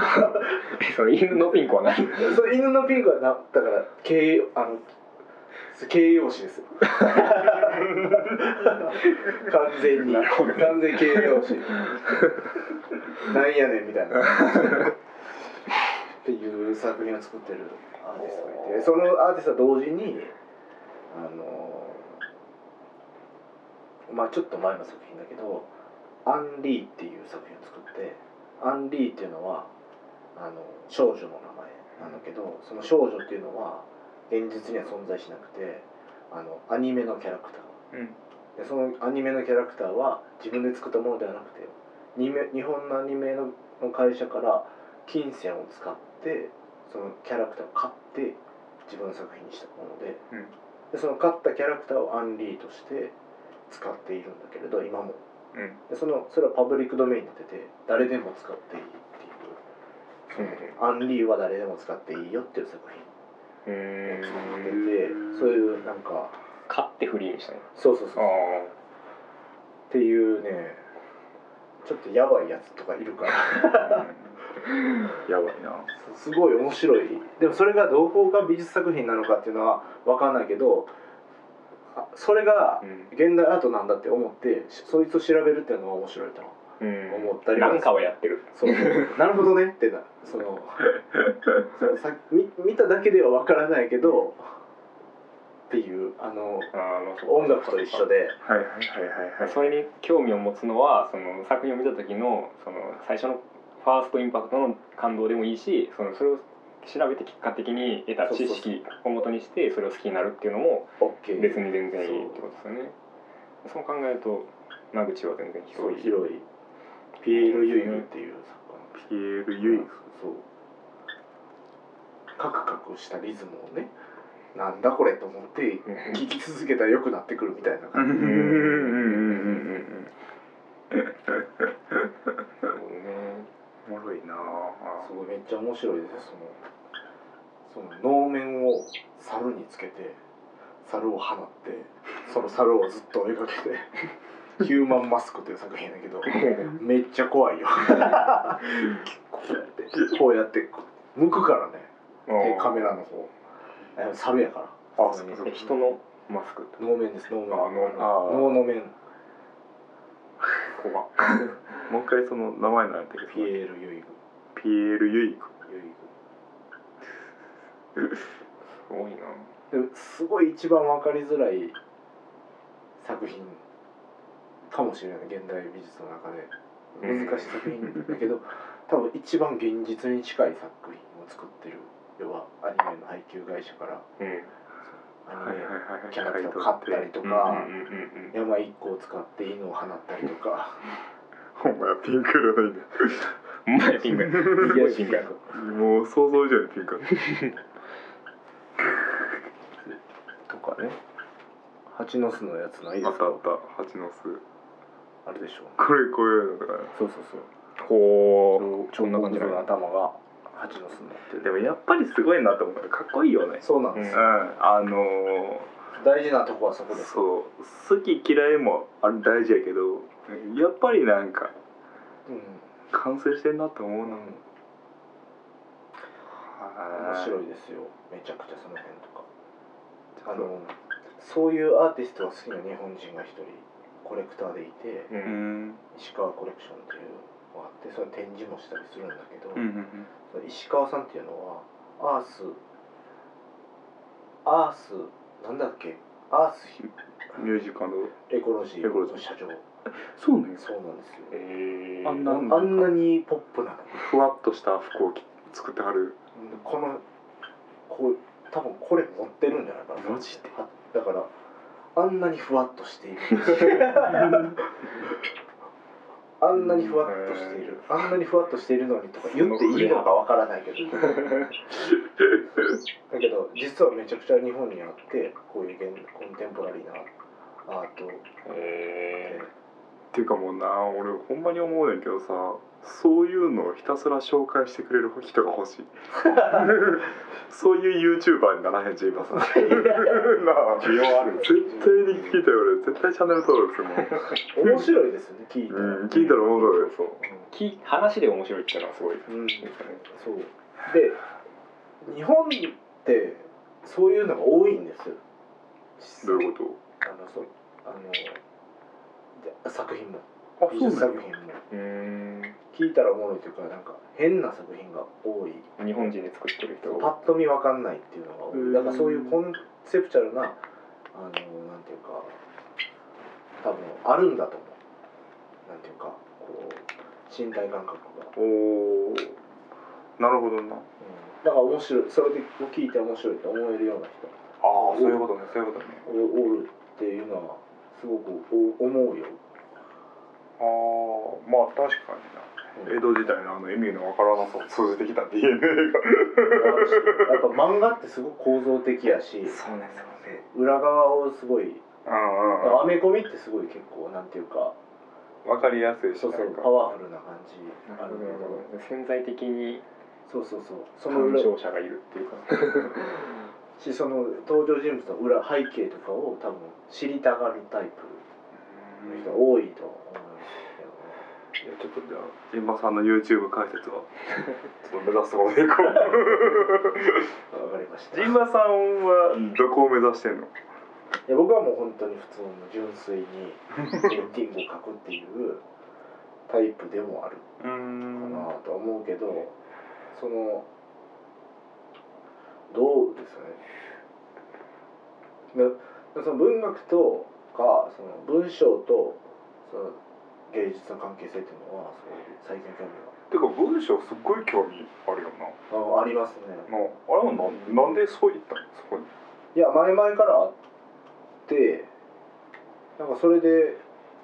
えその犬のピンクは何その犬のピンクはなだから形容あの形容詞です。よ 完全に。ね。完全形容詞。なんやねんみたいな。っていう作品を作ってるアーティストがいてそのアーティストは同時にあのまあちょっと前の作品だけど「アンリー」っていう作品を作ってアンリーっていうのはあの少女の名前なんだけどその少女っていうのは現実には存在しなくてあのアニメのキャラクター。うん。でそのアニメのキャラクターは自分で作ったものではなくて日本のアニメのの会社から金銭を使ってそのキャラクターを買って自分の作品にしたもので,、うん。でその買ったキャラクターをアンリーとして使っているんだけれど今も。うんでそのそれはパブリックドメインになってて誰でも使っていいっていう。そのアンリーは誰でも使っていいよっていう作品。へを作っててそういうなんか買ってフリーにしたの？そうそうそうあっていうねちょっとやばいやつとかいるから。やばいな。すごい面白い。でもそれがどこが美術作品なのかっていうのは分かんないけどあそれがうん。現代アートなんだって思ってしそいつを調べるっていうのが面白いとうん。思ったりは。なんかをやってる。そう。なるほどねってなその そのさ見見ただけでは分からないけどっていうあの音楽と一緒で。はいはいはいはいはい。それに興味を持つのはその作品を見た時のその最初のファーストインパクトの感動でもいいしそのそれを調べて結果的に得た知識をもとにしてそれを好きになるっていうのも別に全然いいってことですよね。そう考えると間口は全然広い。広い。ピエール・ユイグっていう作家ピエール・ユイそう。カクカクしたリズムをねなんだこれと思って聴き続けたら良くなってくるみたいなうん。うん。うん。感じうん。うん。そうねおもろいな。すごいめっちゃ面白いです。よそのその能面を猿につけて猿を放ってその猿をずっと追いかけて「ヒューマンマスク」という作品だけど めっちゃ怖いよ。こうやってこうやって向くからね。でカメラの方。え猿やから。あそうそうえ人のマスク能面です能面。あ能面。怖もう一回その名前なんやったっけピエール・ユイグ。ピエール・ユイクユイすごいな。グですごい一番わかりづらい作品かもしれない現代美術の中で。難しい作品だけど 多分一番現実に近い作品を作ってる要はアニメの配給会社から。うん。アニメキャラクターを買ったりとうんか山一個を使って犬を放ったりとか ほんまやピンク色ないねうんお前ピンク。やすごいピンク。やもう想像以上にピンク。とかね。蜂の巣のやつないですか？あったあった。蜂の巣。あるでしょこれこういうのとかそうそうそう。ほう彫そんな感じのの頭が蜂の巣になってる。でもやっぱりすごいなと思うか。っこいいよね。うんそうなんです。よ、あの大事なとこはそこー、です。そう。好き嫌いもあれ大事やけどやっぱりなんかうん。完成してんなと思うな、うん。面はい白いですよ。めちゃくちゃその辺とか。あのそういうアーティストが好きな日本人が一人コレクターでいてううん。ん石川コレクションっていうのがあってそれ展示もしたりするんだけど、うんうんその石川さんっていうのはアースアースなんだっけ？アースミュージカル。エコロジーエコロジーの社長そうねそうなんですよ。えー。あんなあんなにポップな。のふわっとした服を着作ってはる。このこう多分これ持ってるんじゃないかな。マジで？はだからあんなにふわっとしている。あんなにふわっとしている。あんなにふわっとしているのにとか言っていいのかわからないけど。だけど実はめちゃくちゃ日本にあってこういう現コンテンポラリーなアート。えっていうかもうな俺ほんまに思うねんけどさそういうのをひたすら紹介してくれる人が欲しい。そういう YouTuber にならへんじ今さなあ需要ある。絶対に聞いたよ俺絶対チャンネル登録するもん。面白いですよね聞いたら、うん聞いたら面白いそう。き話で面白いっていうのはすごいうん。ねそう。で日本ってそういうのが多いんですよ。どういうこあのそうあので作品も。美術作品も。聞いたらおもろいというかなんか変な作品が多い。日本人で作ってる人。パッと見わかんないっていうのが多うん。いだからそういうコンセプチャルなあのなんていうか多分あるんだと思う。なんていうかこう身体感覚が、おおなるほどな。うん、だから面白い。それで聞いて面白いと思えるような人。ああそういうことねそういうことね。おおるっていうのはすごくお思うよ、ああまあ確かにな。江戸時代のあの意味のわからなさを通じてきた DNA が。やっぱ漫画ってすごく構造的やしそうねそうね。裏側をすごいアメコミってすごい結構なんていうかわかりやすいしそうそうパワフルな感じあるけど。ど。潜在的にそうそうそう。その裏鑑賞者がいるっていうか しその登場人物の裏背景とかを多分知りたがるタイプの人が多いと思うんですけどね。いやちょっとじゃあジンバさんの YouTube 解説は？ちょっと目指すところでいこうわかりました。ジンバさんはどこを目指してんの？いや僕はもう本当に普通の純粋にペインティングを描くっていうタイプでもあるかなとは思うけどそのどうですかね。でその文学とかその文章とその芸術の関係性っていうのはすごい最近興味てか文章すっごい興味あるよな。があありますね。のあれはななんでそういったの？そこに。いや前々からあってなんかそれで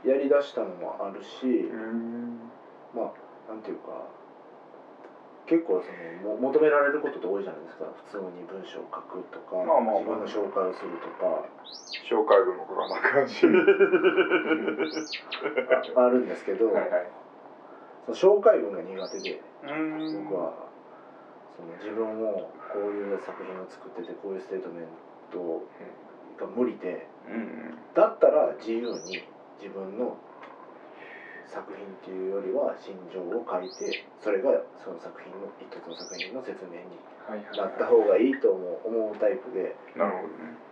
やりだしたのもあるし、んまあなんていうか結構そのも求められることって多いじゃないですか。普通に文章を書くとか、まあまあまあ。自分の紹介をするとか。紹介文も書かな感じああるんですけど、はいはい。その紹介文が苦手でうん。僕はその自分をこういう作品を作っててこういうステートメントが無理でうん。だったら自由に自分の作品っていうよりは心情を書いてそれがその作品の一つの作品の説明になった方がいいと思う思うタイプで。なるほどね。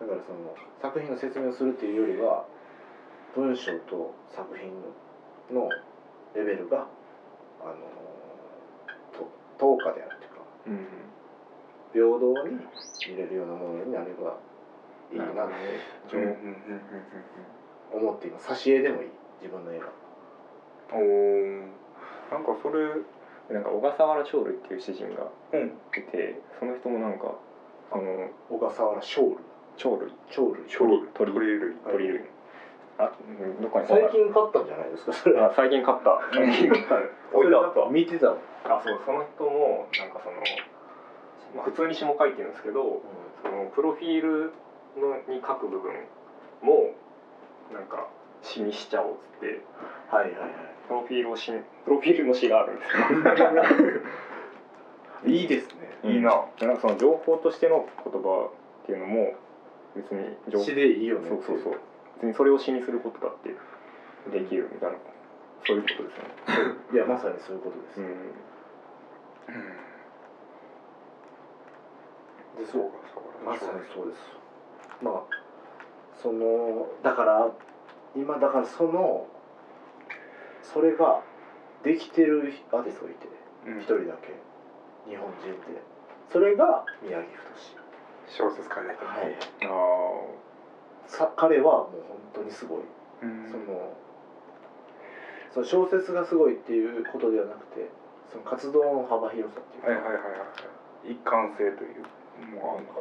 だからその作品の説明をするっていうよりは文章と作品のレベルがあのと等価であるというかうん平等に見れるようなものになればいいなってうんうん思っています挿絵でもいい自分の絵が。うんうんおー。なんかそれなんか小笠原鳥類っていう詩人がうん。いてその人もなんかあの小笠原ショール鳥類。鳥類。鳥鳥鳥類。鳥類。あうんどっかに最近買ったんじゃないですかそれ。あ最近買った。最近買った。見てたの、あそうその人もなんかその、まあ、普通に詩も書いてるんですけどそのプロフィールのに書く部分もなんか詩にしちゃおうっつって。はいはいはプロフィールを詩プロフィールの詩があるんですよ。い いいですね。いいな。なんかその情報としての言葉っていうのも別に情報。詩でいいよねそうそうそう。別にそれを詩にすることだってできるみたいな。そういうことですね。いやまさにそういうことです、うん。でそうまさにそうです。まあそのだから今だからそのそれができてるアーティストがいてうん。一人だけ。日本人でそれが宮城太小説書いてたはい。あさ彼はもう本当にすごい、うん。そのその小説がすごいっていうことではなくてその活動の幅広さっていうか、はいはいはいはい一貫性という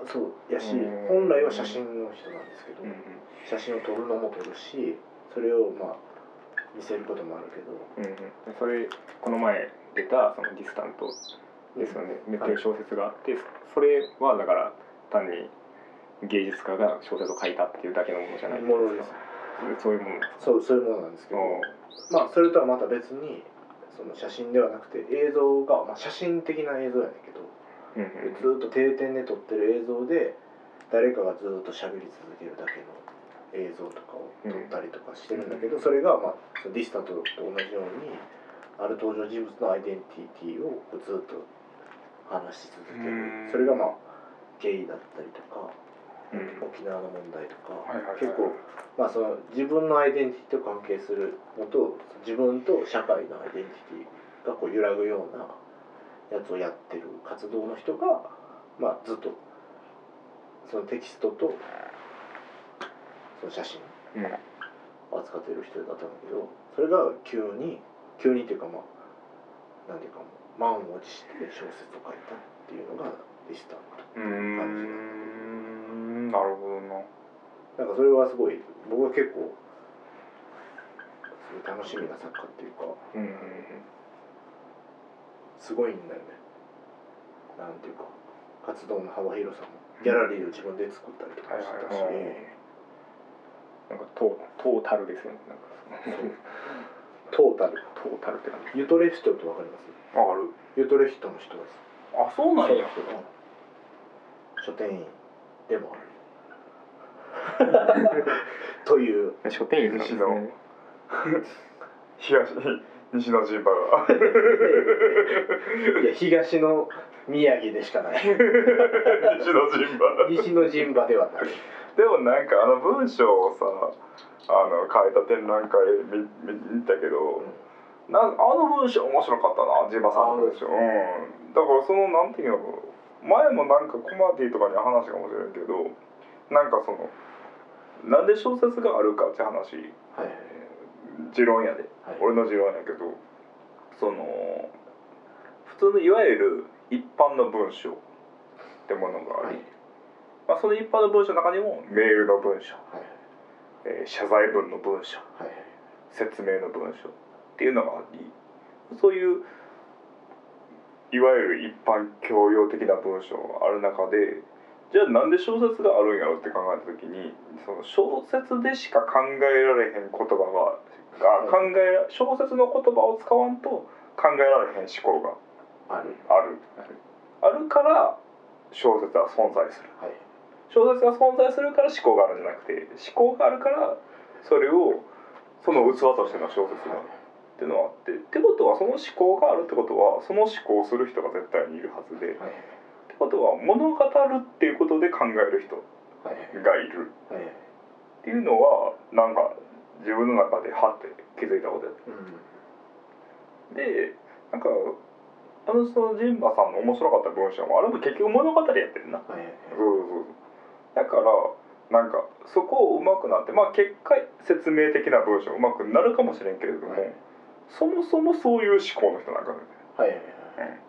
そうやしうん。本来は写真の人なんですけど、うん写真を撮るのも撮るしそれをまあ見せることもあるけどうんうん。それこの前出たそのディスタントですよね、っていう小説があってそれはだから単に芸術家が小説を書いたっていうだけのものじゃない。ものです。そういうものそうそういうものなんですけど。まあそれとはまた別にその写真ではなくて映像が、まあ、写真的な映像やねんけどうんうんずっと定点で撮ってる映像で誰かがずっと喋り続けるだけの映像とかを撮ったりとかしてるんだけど、それが、まあ、そのディスタントと同じようにある登場人物のアイデンティティをずっと話し続けうん。るそれがまあゲイだったりとかうん。沖縄の問題とか、はいはいはい。結構、まあ、その自分のアイデンティティと関係するのと自分と社会のアイデンティティがこう揺らぐようなやつをやってる活動の人が、まあ、ずっとそのテキストとその写真うん。を扱ってる人だったんだけどそれが急に急にっていうかまあなんていうか満を持して小説を書いたっていうのがディスタントうーん。なるほどな。なんかそれはすごい僕は結構すごい楽しみな作家っていうかうんうんすごいんだよね。なんていうか活動の幅広さも。ギャラリーを自分で作ったりとかしてたし、はい。はいはいなんかトートータルですよね。なんか トータル。トータルって感じ。ユトレヒトってわかります？ある。ユトレヒトの人です。あそうなんや。書店員でもある。という。書店員なんですね東西の陣馬がいや東の宮城でしかない。西の陣馬西の陣馬ではない。でもなんかあの文章をさあの書いた展覧会見見見たけど、なんかあの文章面白かったなジンバさんの文章、うん、だからそのなんていうの前もなんかコマディとかに話かもしれんけどなんかそのなんで小説があるかって話。はい持論やで、はい。俺の持論やけどその普通のいわゆる一般の文章ってものがあり、はい。まあ、その一般の文章の中にもメールの文章、はい。えー謝罪文の文章はい。説明の文章っていうのがありそういういわゆる一般教養的な文章がある中でじゃあなんで小説があるんやろって考えた時にその小説でしか考えられへん言葉がが考えら小説の言葉を使わんと考えられへん思考がある。ある。ある。から小説は存在する。はい。小説が存在するから思考があるんじゃなくて思考があるからそれをその器としての小説があるっていうのはあってってことはその思考があるってことはその思考をする人が絶対にいるはずで、はい。ってことは物語るっていうことで考える人はい。がい。るはい。っていうのはなんか自分の中ではって気づいたことや。うん。でなんかあのそのジンバさんの面白かった文章もあれも結局物語やってるな。はいはいそうそうそう。だからなんかそこをうまくなってまあ結果説明的な文章うまくなるかもしれんけれども、はい。そもそもそういう思考の人なんかね。はいはいはい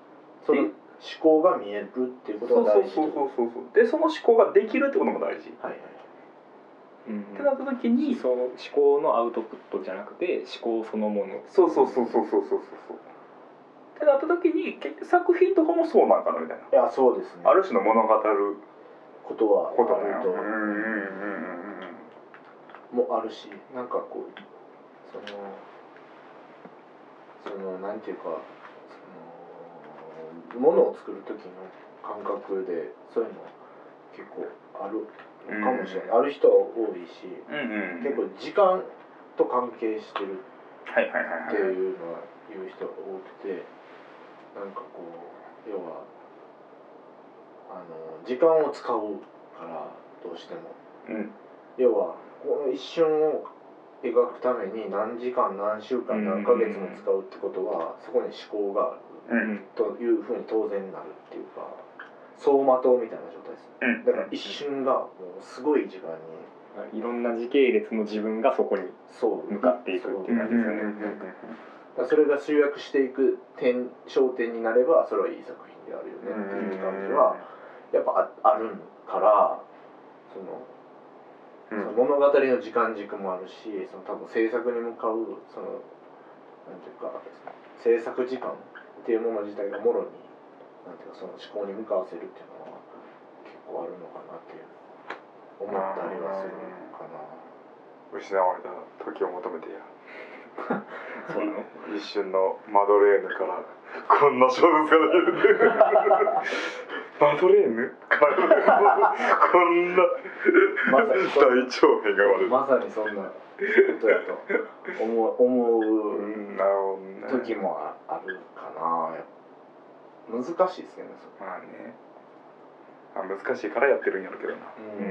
その思考が見えるっていうことが大事そうそうそうそうそうでその思考ができるってことも大事、はいはいうんってなった時にその思考のアウトプットじゃなくて思考そのもの。そうそうそうそうそうそうそうってなった時に作品とかもそうなんかなみたいな。いやそうですね。ある種の物語ることはことねもあるしなんかこうそのそのなんていうかそのものを作る時の感覚でそういうの結構ある。かもしれない、ある人は多いしうんうん結構時間と関係してるってはいいうのは言う人が多くてなんかこう要はあの時間を使うからどうしても。うん。要はこの一瞬を描くために何時間何週間何ヶ月も使うってことはそこに思考がある。うん。というふうに当然なるっていうか走馬灯みたいな状態ですうん。だから一瞬がもうすごい時間に。いろんな時系列の自分がそこにそう。向かっていくっていう感じですよね。だからそれが集約していく点焦点になればそれはいい作品であるよねっていう感じはやっぱああるからそのその物語の時間軸もあるしその多分制作に向かうそのなんていうか制作時間っていうもの自体がもろになんていうかその思考に向かわせるっていうのは結構あるのかなっていう思ったりはするかな。失われた時を求めてや。そうなの一瞬のマドレーヌからこんな小説が出る。マドレーヌからこんなまさにそ大長編が生まれる。まさにそんなことやと思う時もああるかな難しいですけどねそまあね。あ難しいからやってるんやろうけどな。うん。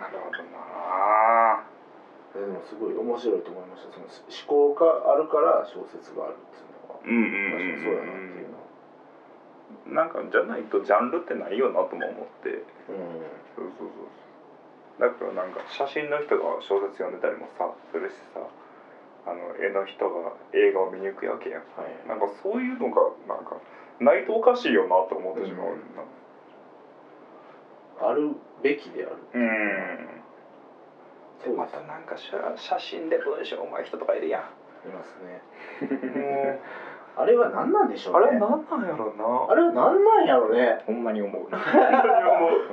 なるほどな。でもすごい面白いと思いました。その思考があるから小説があるっていうのは。うんうん。確かにそうやなっていうのは。なんかじゃないとジャンルってないよなとも思って。うん。そうそうそう。だからなんか写真の人が小説読んでたりもさするしさあの絵の人が映画を見に行くわけやん。はい。なんかそういうのがなんかないとおかしいよなと思ってしまうな。あるべきである。うん。そうでますたなんか写写真で文章うまい人とかいるやん。いますね。もあれは何なんでしょうあうねれなんなんやろな。あれは何なんやろう。ね ほんまに思う。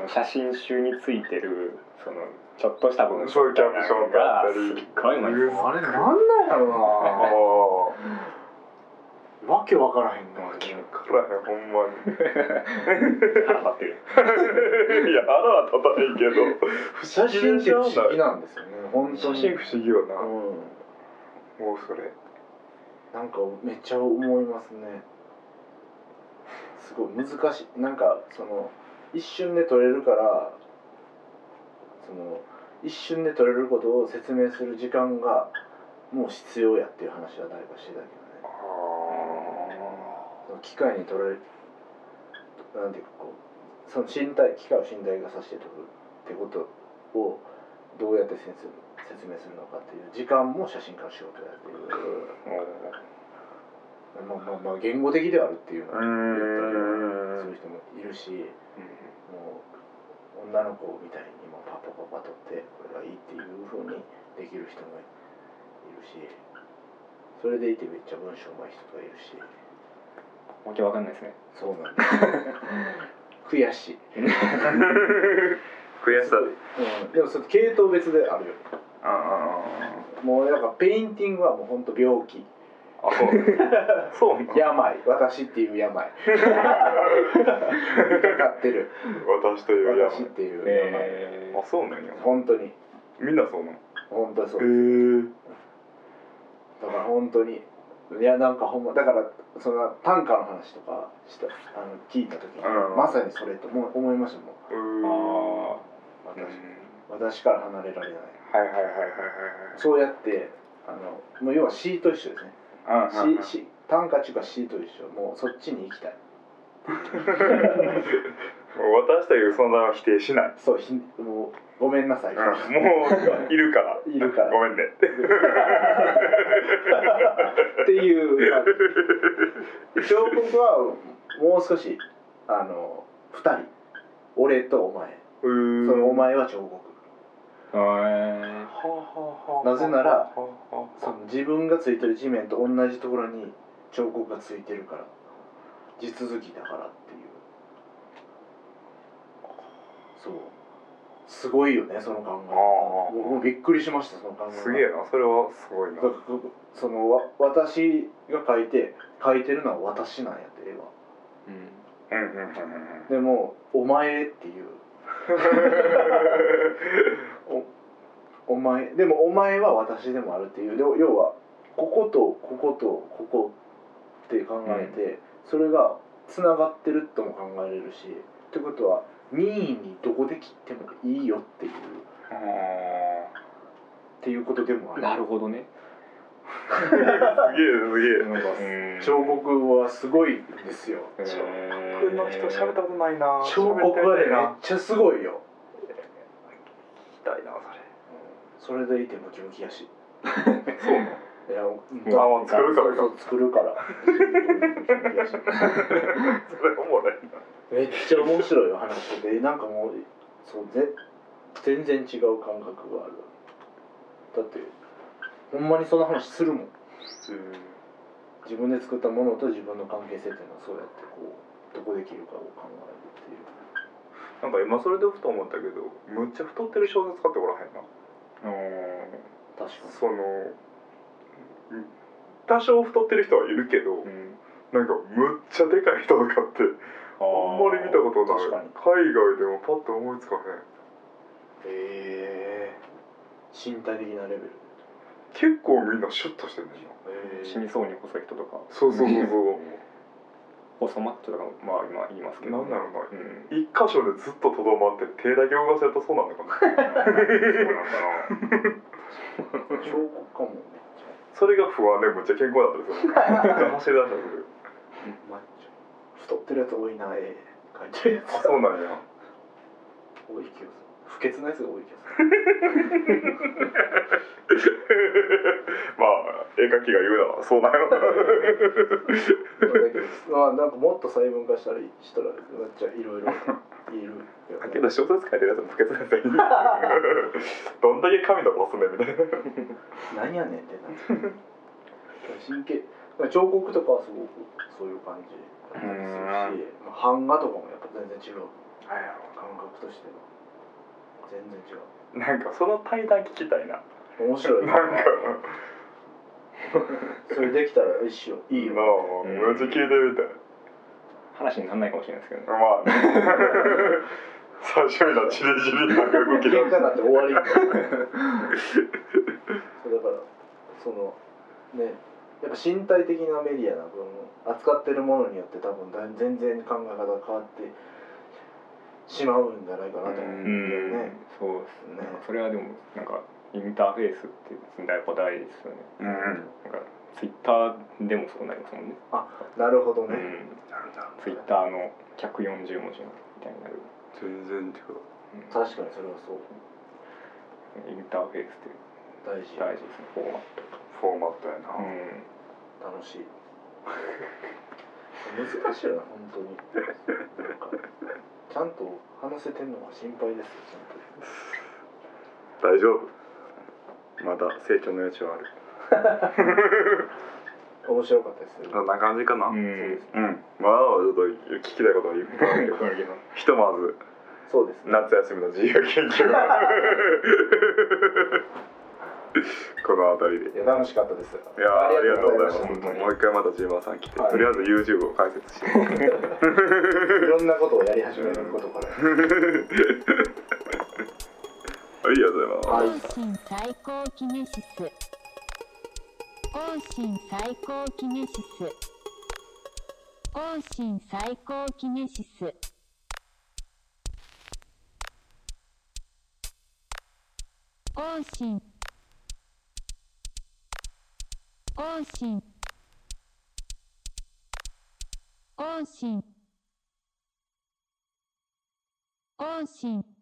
写真集についてるそのちょっとした文そういうキャプションがすっごいうまい。あれ何なんやろうあなあわけわからへんなわけわからへんほんまに。腹立ってる。いや腹は立たへんけど。写真って不思議ななんですよね本当に。写真不思議よな、うん。もうそれ。なんかめっちゃ思いますね。すごい難しい。なんかその一瞬で撮れるからその一瞬で撮れることを説明する時間がもう必要やっていう話は誰かしてたけどね。あその機械に撮れるなんていうかこうその身体機械を身体化させてとくってことをどうやって説説明するのかっていう時間も写真家の仕事やっていうまあまあまあ言語的ではあるっていうのは言ったりする人もいるしもう女の子みたいにもうパパパパ撮ってこれがいいっていうふうにできる人もいるしそれでいてめっちゃ文章上手い人がいるし。わけわかんないですね。そうなんです 悔しい、悔しさ。うん、でもそれ系統別であるよ。あもうなんかペインティングはもうほんと病気あそう。そ う病。私っていう病。かかってる。私というや私っていう病、えあそうなんや。本当に。みんなそうなの？へ本当にそうえです。だから本当に。いやなんかほんまだからその短歌の話とかしたあの聞いた時に、うん。まさにそれとも思いましたもんー、うあ私私から離れられないはいはいはいはいはい。そうやってあのもう要は詩と一緒ですねはいうん詩詩短歌っていうか詩と一緒。もうそっちに行きたい。私という存在は否定しない、そうひもうごめんなさい、もういるから。いるから。ごめんね。っていうあ彫刻はもう少しあの2人。俺とお前。そのお前は彫刻なぜならその自分がついてる地面と同じところに彫刻がついてるから地続きだからっていう。そう。すごいよねその考え。あもびっくりしましたその考え。すげえなそれはすごいな。そのわ私が描いて描いてるのは私なんやって絵は。ーうん。うんうんうんうん。でも「お前」っていう お お前でもお前は私でもあるっていう。要要はこことこことここって考えて、それがつながってるとも考えれるしってことは任意にどこで切ってもいいよっていう。あっていうことでもある。なるほどね。ーすげえすげえ。彫刻はすごいんですよ。え彫ー刻の人喋ったことないな。彫刻はねめっちゃすごいよ。聞きたいなそれ。それでいてムキムキやし。そうなの？いやあもう作るから作るから。それおもろいな。めっちゃ面白いお話。しててなんかもうそうぜ全然違う感覚がある。だってほんまにその話するもん。自分で作ったものと自分の関係性っていうのはそうやってこうどこで切るかを考えるっていう。なんか今それでふと思ったけどむっちゃ太ってる小説家っておらへんな。確かに。そのうん多少太ってる人はいるけど、うん。なんかむっちゃでかい人とかってあんまり見たことない。確かに。海外でもパッと思いつかへん。へえ身体的なレベル結構みんなシュッとしてんねんな。へ死にそうに細い人とか。そうそうそうそう。細マッチョとかまあ今言いますけど。なんだろうな。うん。一箇所でずっととどまって手だけ動かせるとそうなんだかなそうなんかな。彫刻かもそれが不安でむっちゃ健康だったりす走り出した太ってるやつ多いな絵。描いてるやつ。あそうなんや。多い気がする不潔なやつが多い気がすまあ絵描きが言うならそうなんやろるだけどまあなんかもっと細分化したらしたらめっちゃいろいろいるよね。だけど小説書いてるやつも不潔なやつ どんだけ神のボスねみたいな。何やねんって神経。彫刻とかはすごくそういう感じだったりするしまあ版画とかもやっぱ全然違う。感覚としては全然違う。なんかその対談聞きたいな。面白いなんか。それできたら一緒いいよ。なあめっちゃ聞いてみたい。話にならないかもしれないですけどね。まあ。ね最初になチリチリなんか動き喧嘩になって終わりだそうだからそのねやっぱ身体的なメディアな分扱ってるものによって多分だ全然考え方が変わってしまうんじゃないかなと思うんだうん。よね。そうですね。ね。それはでもなんかインターフェースってやっぱ大事ですよね。うん。なんかツイッターでもそうなりますもんね。なるほどね。うん。ツイッターの140文字のたいになる、全然違う。確かにそれはそう。インターフェースって大事大事ですね。フォーマッフォーマットやな、トうん。楽しい。難しいよな本当に。なんかちゃんと話せてんのが心配ですよ大丈夫？まだ成長の余地はある。面白かったですよ。そんな感じかな。ううん、んまだちょっと聞きたいことはいっぱいあるけど。ひとまず。そうですね。夏休みの自由研究。は この辺りで。いや楽しかったです。いやありがとうございます。もう一回またジーマーさん来て、はい。とりあえず YouTube を解説して いろんなことをやり始めることからはいありがとうございます、はい更新最高キネシス更新最高キネシス更新最高キネシス更新更新更新更新